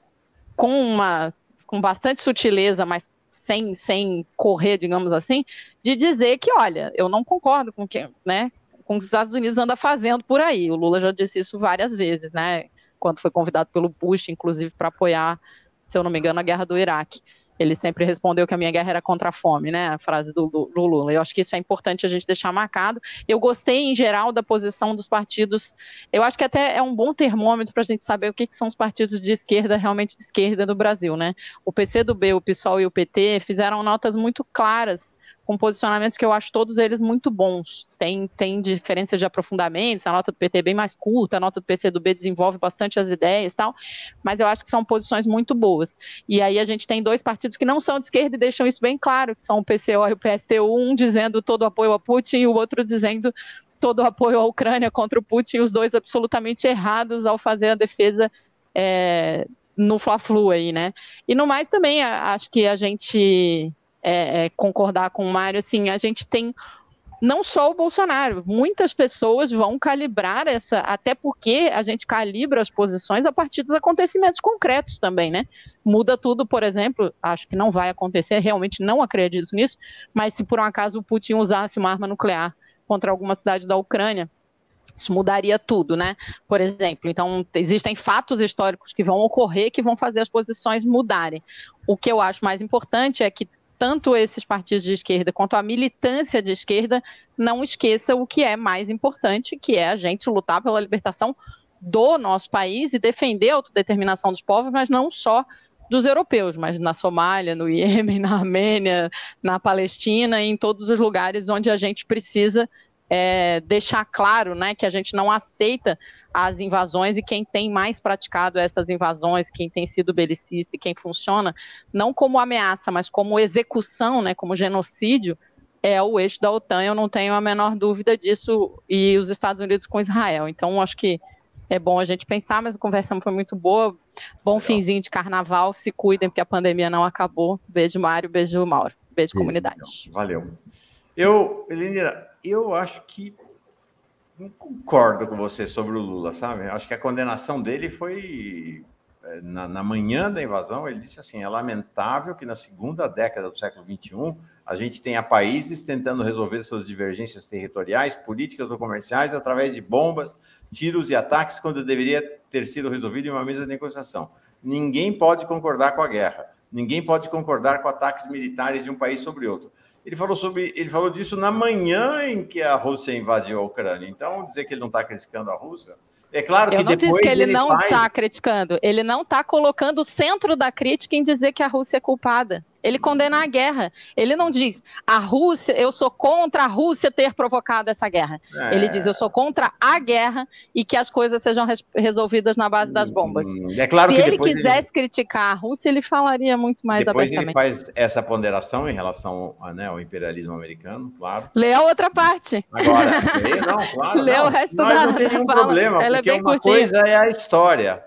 com uma com bastante sutileza, mas sem, sem correr, digamos assim, de dizer que, olha, eu não concordo com né, com o que os Estados Unidos anda fazendo por aí. O Lula já disse isso várias vezes, né? Quando foi convidado pelo Bush, inclusive, para apoiar, se eu não me engano, a guerra do Iraque. Ele sempre respondeu que a minha guerra era contra a fome, né? A frase do, do, Lula. Eu acho que isso é importante a gente deixar marcado. Eu gostei, em geral, da posição dos partidos. Eu acho que até é um bom termômetro para a gente saber o que, que, são os partidos de esquerda, realmente de esquerda do Brasil, né? O PCdoB, o PSOL e o PT fizeram notas muito claras com posicionamentos que eu acho todos eles muito bons. Tem, tem diferença de aprofundamentos, a nota do PT é bem mais curta, a nota do PCdoB desenvolve bastante as ideias e tal, mas eu acho que são posições muito boas. E aí a gente tem dois partidos que não são de esquerda e deixam isso bem claro, que são o PCO e o PSTU, um dizendo todo apoio a Putin e o outro dizendo todo apoio à Ucrânia contra o Putin, os dois absolutamente errados ao fazer a defesa é, no Fla-Flu aí, né? E no mais também, acho que a gente é, é, concordar com o Mário, assim, a gente tem não só o Bolsonaro, muitas pessoas vão calibrar essa, até porque a gente calibra as posições a partir dos acontecimentos concretos também, né? Muda tudo, por exemplo, acho que não vai acontecer, realmente não acredito nisso, mas se por um acaso o Putin usasse uma arma nuclear contra alguma cidade da Ucrânia, isso mudaria tudo, né? Por exemplo, então existem fatos históricos que vão ocorrer que vão fazer as posições mudarem. O que eu acho mais importante é que tanto esses partidos de esquerda quanto a militância de esquerda não esqueça o que é mais importante, que é a gente lutar pela libertação do nosso país e defender a autodeterminação dos povos, mas não só dos europeus, mas na Somália, no Iêmen, [laughs] na Armênia, na Palestina, em todos os lugares onde a gente precisa é, deixar claro né, que a gente não aceita as invasões e quem tem mais praticado essas invasões, quem tem sido belicista e quem funciona, não como ameaça, mas como execução, né, como genocídio, é o eixo da OTAN, eu não tenho a menor dúvida disso, e os Estados Unidos com Israel. Então, acho que é bom a gente pensar, mas a conversa foi muito boa. Bom Legal. finzinho de carnaval, se cuidem, porque a pandemia não acabou. Beijo, Mário, beijo, Mauro. Beijo, beijo comunidade. Valeu. Eu, Elenira, eu acho que não concordo com você sobre o Lula, sabe? Acho que a condenação dele foi é, na, na, manhã da invasão. Ele disse assim: é lamentável que na segunda década do século XXI a gente tenha países tentando resolver suas divergências territoriais, políticas ou comerciais através de bombas, tiros e ataques, quando deveria ter sido resolvido em uma mesa de negociação. Ninguém pode concordar com a guerra. Ninguém pode concordar com ataques militares de um país sobre outro. Ele falou sobre, ele falou disso na manhã em que a Rússia invadiu a Ucrânia. Então, dizer que ele não está criticando a Rússia. É claro que Eu não depois disse que ele, ele não está faz... criticando. Ele não está colocando o centro da crítica em dizer que a Rússia é culpada. Ele condena a guerra. Ele não diz a Rússia, eu sou contra a Rússia ter provocado essa guerra. É... Ele diz eu sou contra a guerra e que as coisas sejam res resolvidas na base das bombas. Hum, é claro Se que ele quisesse ele... criticar a Rússia, ele falaria muito mais depois abertamente. Depois ele faz essa ponderação em relação né, ao imperialismo americano, claro. Lê a outra parte. Agora, [laughs] lê, não, claro. Lê não. o resto Nós da não tem nenhum problema, Ela é porque é uma curtinha. coisa é a história.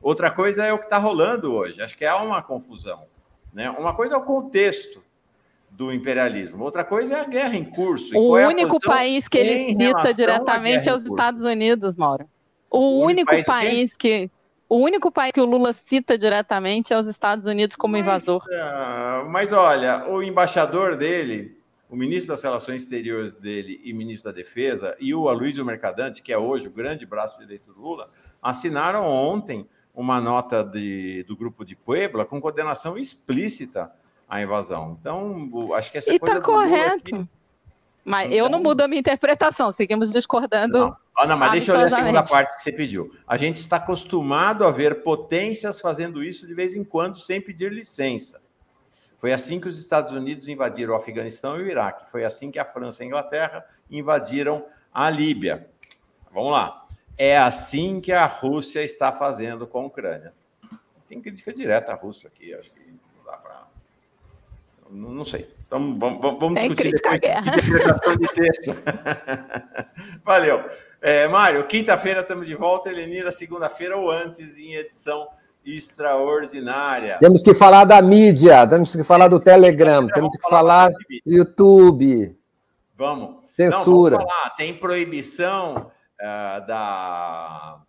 Outra coisa é o que está rolando hoje. Acho que há uma confusão. Né? Uma coisa é o contexto do imperialismo, outra coisa é a guerra em curso. O é único país que ele cita diretamente é os Estados Unidos, Mauro. O, o único, país, país que o único país que o Lula cita diretamente é os Estados Unidos como mas, invasor. Uh, mas olha, o embaixador dele, o ministro das Relações Exteriores dele e ministro da Defesa, e o Aloysio Mercadante, que é hoje o grande braço direito do Lula, assinaram ontem uma nota de, do grupo de Puebla com condenação explícita à invasão. Então, acho que essa e coisa. Está correto. Aqui, mas então... eu não mudo a minha interpretação, seguimos discordando. Não, ah, não mas deixa eu ler a segunda parte que você pediu. A gente está acostumado a ver potências fazendo isso de vez em quando, sem pedir licença. Foi assim que os Estados Unidos invadiram o Afeganistão e o Iraque. Foi assim que a França e a Inglaterra invadiram a Líbia. Vamos lá. É assim que a Rússia está fazendo com a Ucrânia. Tem crítica direta à Rússia aqui, acho que não dá para. Não, não, sei. Então vamos, vamos discutir depois interpretação de texto. [laughs] Valeu. É, Mário, quinta-feira estamos de volta, Elenira, segunda-feira ou antes, em edição extraordinária. Temos que falar da mídia, temos que falar do Telegram, temos que falar do YouTube. Vamos. Censura. Não, vamos falar. Tem proibição uh, da,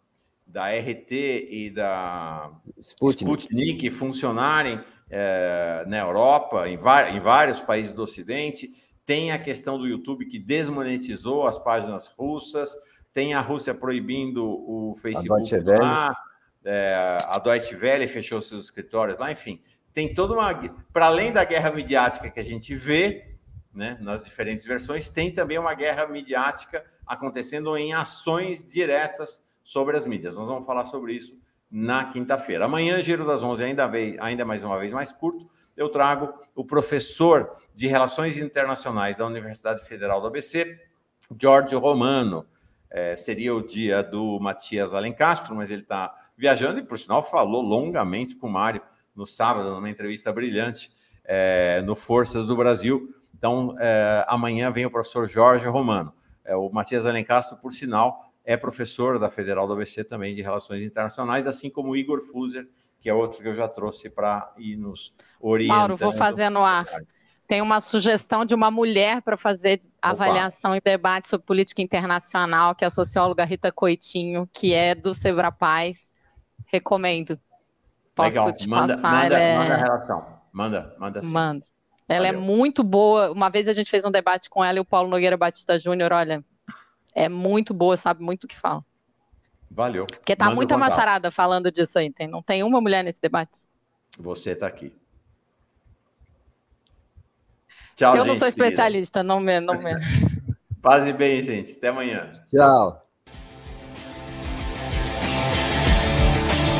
da RT e da Sputnik, Sputnik funcionarem é, na Europa, em, em vários países do Ocidente. Tem a questão do YouTube que desmonetizou as páginas russas. Tem a Rússia proibindo o Facebook lá. É, a Deutsche Welle fechou seus escritórios lá. Enfim, tem toda uma. Para além da guerra midiática que a gente vê né, nas diferentes versões, tem também uma guerra midiática acontecendo em ações diretas sobre as mídias. Nós vamos falar sobre isso na quinta-feira. Amanhã, Giro das 11, ainda, ainda mais uma vez mais curto, eu trago o professor de Relações Internacionais da Universidade Federal do ABC, Jorge Romano. É, seria o dia do Matias Alencastro, mas ele está viajando e, por sinal, falou longamente com o Mário no sábado, numa entrevista brilhante é, no Forças do Brasil. Então, é, amanhã vem o professor Jorge Romano. É, o Matias Alencastro, por sinal, é professor da Federal do ABC também de Relações Internacionais, assim como o Igor Fuser, que é outro que eu já trouxe para ir nos orientando. Mauro, vou fazer no ar. Tem uma sugestão de uma mulher para fazer Opa. avaliação e debate sobre política internacional, que é a socióloga Rita Coitinho, que é do Sebra Paz. Recomendo. Posso Legal. te manda, passar? Manda, é... manda a relação. Manda, manda sim. Manda. Ela é Valeu. é muito boa. Uma vez a gente fez um debate com ela e o Paulo Nogueira Batista Júnior. Olha, é muito boa, sabe muito o que fala. Valeu. Porque tá Manda muita macharada falando disso aí. Tem, não tem uma mulher nesse debate. Você está aqui. Tchau, Eu gente, não sou especialista, querida. não me. Não me... [laughs] Paz e bem, gente. Até amanhã. Tchau.